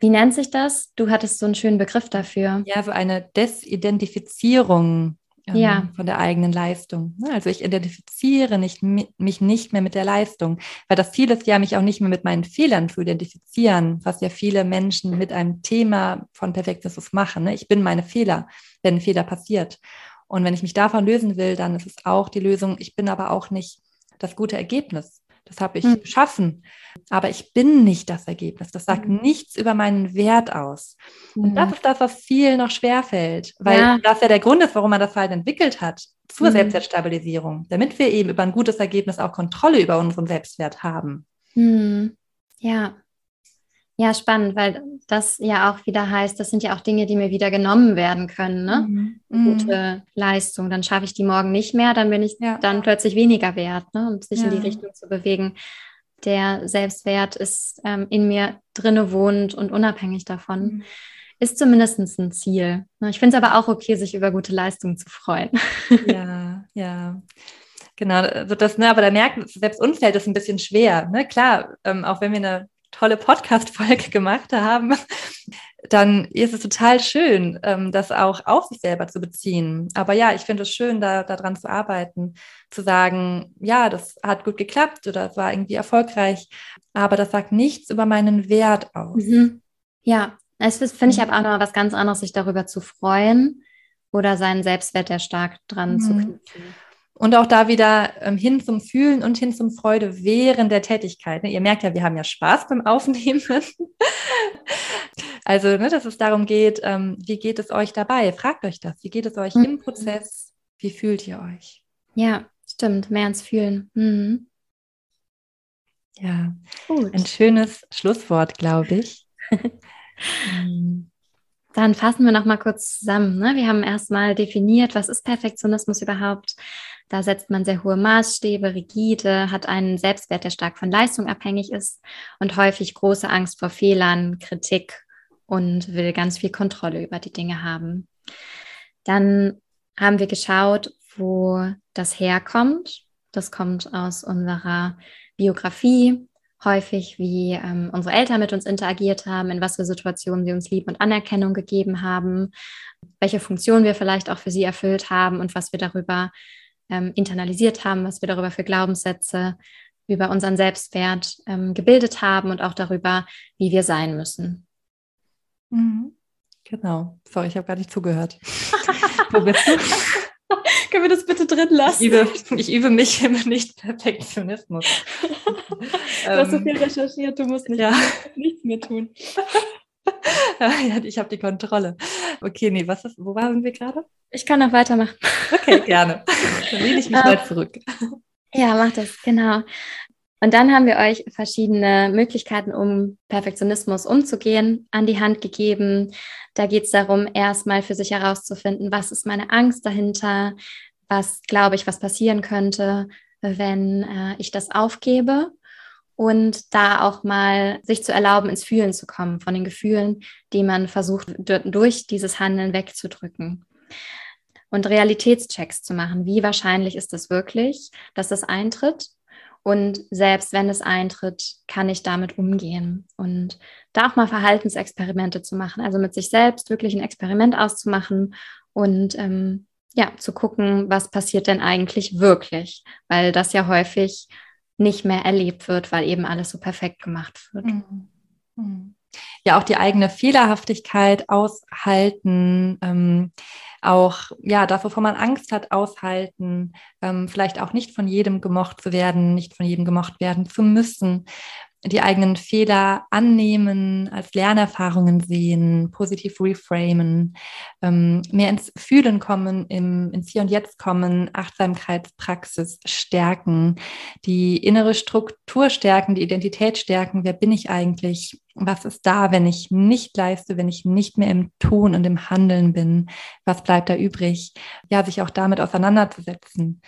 [SPEAKER 1] wie nennt sich das? Du hattest so einen schönen Begriff dafür.
[SPEAKER 2] Ja, so eine Desidentifizierung ähm, ja. von der eigenen Leistung. Ne? Also ich identifiziere nicht, mich nicht mehr mit der Leistung, weil das Ziel ist ja, mich auch nicht mehr mit meinen Fehlern zu identifizieren, was ja viele Menschen mit einem Thema von Perfektionismus machen. Ne? Ich bin meine Fehler, wenn ein Fehler passiert. Und wenn ich mich davon lösen will, dann ist es auch die Lösung, ich bin aber auch nicht das gute Ergebnis. Das habe ich mhm. geschaffen. Aber ich bin nicht das Ergebnis. Das sagt mhm. nichts über meinen Wert aus. Mhm. Und das ist das, was vielen noch schwerfällt, weil ja. das ja der Grund ist, warum man das halt entwickelt hat zur mhm. Selbstwertstabilisierung, damit wir eben über ein gutes Ergebnis auch Kontrolle über unseren Selbstwert haben.
[SPEAKER 1] Mhm. Ja, ja, spannend, weil das ja auch wieder heißt, das sind ja auch Dinge, die mir wieder genommen werden können. Ne? Mhm. Gute Leistung. Dann schaffe ich die morgen nicht mehr, dann bin ich ja. dann plötzlich weniger wert, ne? um sich ja. in die Richtung zu bewegen. Der Selbstwert ist ähm, in mir drinne wohnt und unabhängig davon. Mhm. Ist zumindest ein Ziel. Ne? Ich finde es aber auch okay, sich über gute Leistungen zu freuen.
[SPEAKER 2] Ja, ja. Genau, also das, ne, aber da merkt selbst Umfeld ist ein bisschen schwer. Ne? Klar, ähm, auch wenn wir eine tolle Podcast-Folge *laughs* gemacht haben, dann ist es total schön, ähm, das auch auf sich selber zu beziehen. Aber ja, ich finde es schön, da daran zu arbeiten, zu sagen, ja, das hat gut geklappt oder es war irgendwie erfolgreich, aber das sagt nichts über meinen Wert aus. Mhm.
[SPEAKER 1] Ja, das finde ich mhm. aber auch noch was ganz anderes, sich darüber zu freuen oder seinen Selbstwert der stark dran mhm. zu knüpfen.
[SPEAKER 2] Und auch da wieder ähm, hin zum Fühlen und hin zum Freude während der Tätigkeit. Ne? Ihr merkt ja, wir haben ja Spaß beim Aufnehmen. *laughs* also, ne, dass es darum geht, ähm, wie geht es euch dabei? Fragt euch das. Wie geht es euch mhm. im Prozess? Wie fühlt ihr euch?
[SPEAKER 1] Ja, stimmt. Mehr ins Fühlen. Mhm.
[SPEAKER 2] Ja, Gut. ein schönes Schlusswort, glaube ich. Ähm, *laughs*
[SPEAKER 1] Dann fassen wir noch mal kurz zusammen. Ne? Wir haben erstmal definiert, was ist Perfektionismus überhaupt? Da setzt man sehr hohe Maßstäbe, rigide, hat einen Selbstwert, der stark von Leistung abhängig ist und häufig große Angst vor Fehlern, Kritik und will ganz viel Kontrolle über die Dinge haben. Dann haben wir geschaut, wo das herkommt. Das kommt aus unserer Biografie, häufig wie ähm, unsere Eltern mit uns interagiert haben, in was für Situationen sie uns Liebe und Anerkennung gegeben haben, welche Funktion wir vielleicht auch für sie erfüllt haben und was wir darüber ähm, internalisiert haben, was wir darüber für Glaubenssätze über unseren Selbstwert ähm, gebildet haben und auch darüber, wie wir sein müssen.
[SPEAKER 2] Mhm. Genau. Sorry, ich habe gar nicht zugehört. *laughs* Wo bist du? *laughs*
[SPEAKER 1] Können wir das bitte drin lassen?
[SPEAKER 2] Ich übe, ich übe mich *laughs* im Nicht-Perfektionismus. *laughs*
[SPEAKER 1] du hast so viel recherchiert, du musst nicht, ja. nichts mehr tun.
[SPEAKER 2] ich habe die Kontrolle. Okay, nee, was ist, wo waren wir gerade?
[SPEAKER 1] Ich kann noch weitermachen.
[SPEAKER 2] Okay, gerne. Dann lehne ich mich mal zurück.
[SPEAKER 1] Ja, mach das, genau. Und dann haben wir euch verschiedene Möglichkeiten, um Perfektionismus umzugehen, an die Hand gegeben. Da geht es darum, erstmal für sich herauszufinden, was ist meine Angst dahinter, was glaube ich, was passieren könnte, wenn äh, ich das aufgebe. Und da auch mal sich zu erlauben, ins Fühlen zu kommen von den Gefühlen, die man versucht, durch dieses Handeln wegzudrücken und Realitätschecks zu machen. Wie wahrscheinlich ist es wirklich, dass das eintritt? Und selbst wenn es eintritt, kann ich damit umgehen. Und da auch mal Verhaltensexperimente zu machen, also mit sich selbst wirklich ein Experiment auszumachen und ähm, ja, zu gucken, was passiert denn eigentlich wirklich, weil das ja häufig nicht mehr erlebt wird, weil eben alles so perfekt gemacht wird. Mhm.
[SPEAKER 2] Mhm. Ja, auch die eigene Fehlerhaftigkeit aushalten. Ähm, auch ja das, wovon man Angst hat, aushalten, ähm, vielleicht auch nicht von jedem gemocht zu werden, nicht von jedem gemocht werden zu müssen, die eigenen Fehler annehmen, als Lernerfahrungen sehen, positiv reframen, ähm, mehr ins Fühlen kommen, im, ins Hier und Jetzt kommen, Achtsamkeitspraxis stärken, die innere Struktur stärken, die Identität stärken. Wer bin ich eigentlich? Was ist da, wenn ich nicht leiste, wenn ich nicht mehr im Tun und im Handeln bin? Was bleibt da übrig? Ja, sich auch damit auseinanderzusetzen.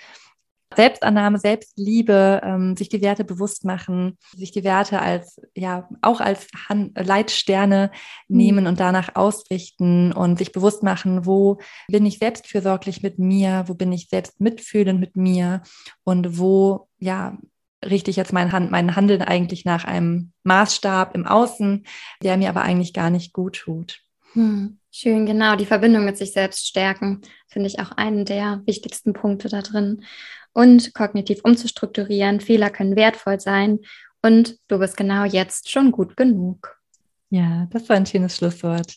[SPEAKER 2] Selbstannahme, Selbstliebe, ähm, sich die Werte bewusst machen, sich die Werte als, ja, auch als Han Leitsterne mhm. nehmen und danach ausrichten und sich bewusst machen, wo bin ich selbstfürsorglich mit mir, wo bin ich selbst mitfühlend mit mir und wo, ja, richte ich jetzt mein, Hand, mein Handeln eigentlich nach einem Maßstab im Außen, der mir aber eigentlich gar nicht gut tut.
[SPEAKER 1] Hm, schön, genau. Die Verbindung mit sich selbst stärken, finde ich auch einen der wichtigsten Punkte da drin und kognitiv umzustrukturieren. Fehler können wertvoll sein und du bist genau jetzt schon gut genug.
[SPEAKER 2] Ja, das war ein schönes Schlusswort.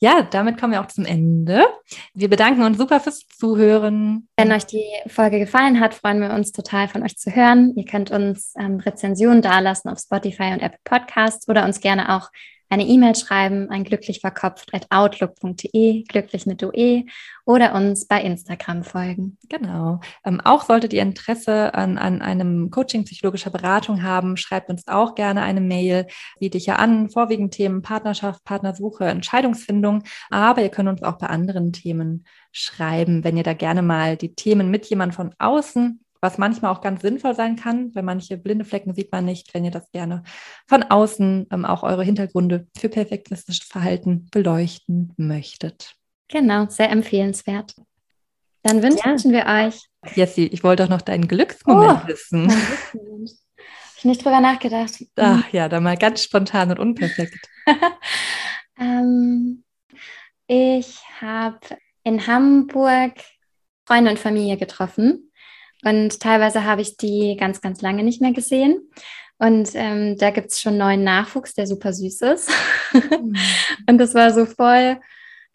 [SPEAKER 2] Ja, damit kommen wir auch zum Ende. Wir bedanken uns super fürs Zuhören.
[SPEAKER 1] Wenn euch die Folge gefallen hat, freuen wir uns total von euch zu hören. Ihr könnt uns ähm, Rezensionen dalassen auf Spotify und Apple Podcasts oder uns gerne auch eine E-Mail schreiben ein glücklich verkopft at outlook.de, glücklich mit UE oder uns bei Instagram folgen.
[SPEAKER 2] Genau. Ähm, auch solltet ihr Interesse an, an einem Coaching psychologischer Beratung haben, schreibt uns auch gerne eine Mail. Biete ich ja an, vorwiegend Themen Partnerschaft, Partnersuche, Entscheidungsfindung, aber ihr könnt uns auch bei anderen Themen schreiben, wenn ihr da gerne mal die Themen mit jemand von außen was manchmal auch ganz sinnvoll sein kann, weil manche blinde Flecken sieht man nicht, wenn ihr das gerne von außen ähm, auch eure Hintergründe für perfektionistisches Verhalten beleuchten möchtet.
[SPEAKER 1] Genau, sehr empfehlenswert. Dann wünschen ja. wir euch.
[SPEAKER 2] Jessie, ich wollte auch noch deinen Glücksmoment oh, wissen.
[SPEAKER 1] Habe ich nicht drüber nachgedacht.
[SPEAKER 2] Ach ja, dann mal ganz spontan und unperfekt. *laughs*
[SPEAKER 1] ähm, ich habe in Hamburg Freunde und Familie getroffen und teilweise habe ich die ganz, ganz lange nicht mehr gesehen. Und ähm, da gibt es schon neuen Nachwuchs, der super süß ist. Mhm. *laughs* und das war so voll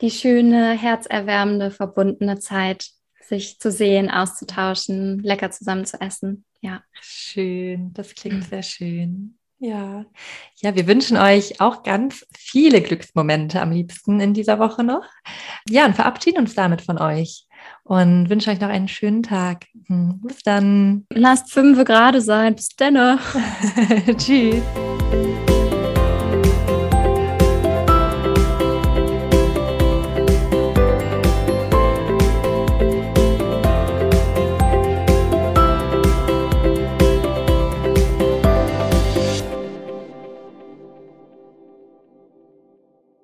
[SPEAKER 1] die schöne, herzerwärmende, verbundene Zeit, sich zu sehen, auszutauschen, lecker zusammen zu essen. Ja.
[SPEAKER 2] Schön, das klingt sehr schön. Ja. Ja, wir wünschen euch auch ganz viele Glücksmomente am liebsten in dieser Woche noch. Ja, und verabschieden uns damit von euch und wünsche euch noch einen schönen Tag. Hm, bis dann.
[SPEAKER 1] Lasst fünf gerade sein. Bis dann. *laughs*
[SPEAKER 2] Tschüss.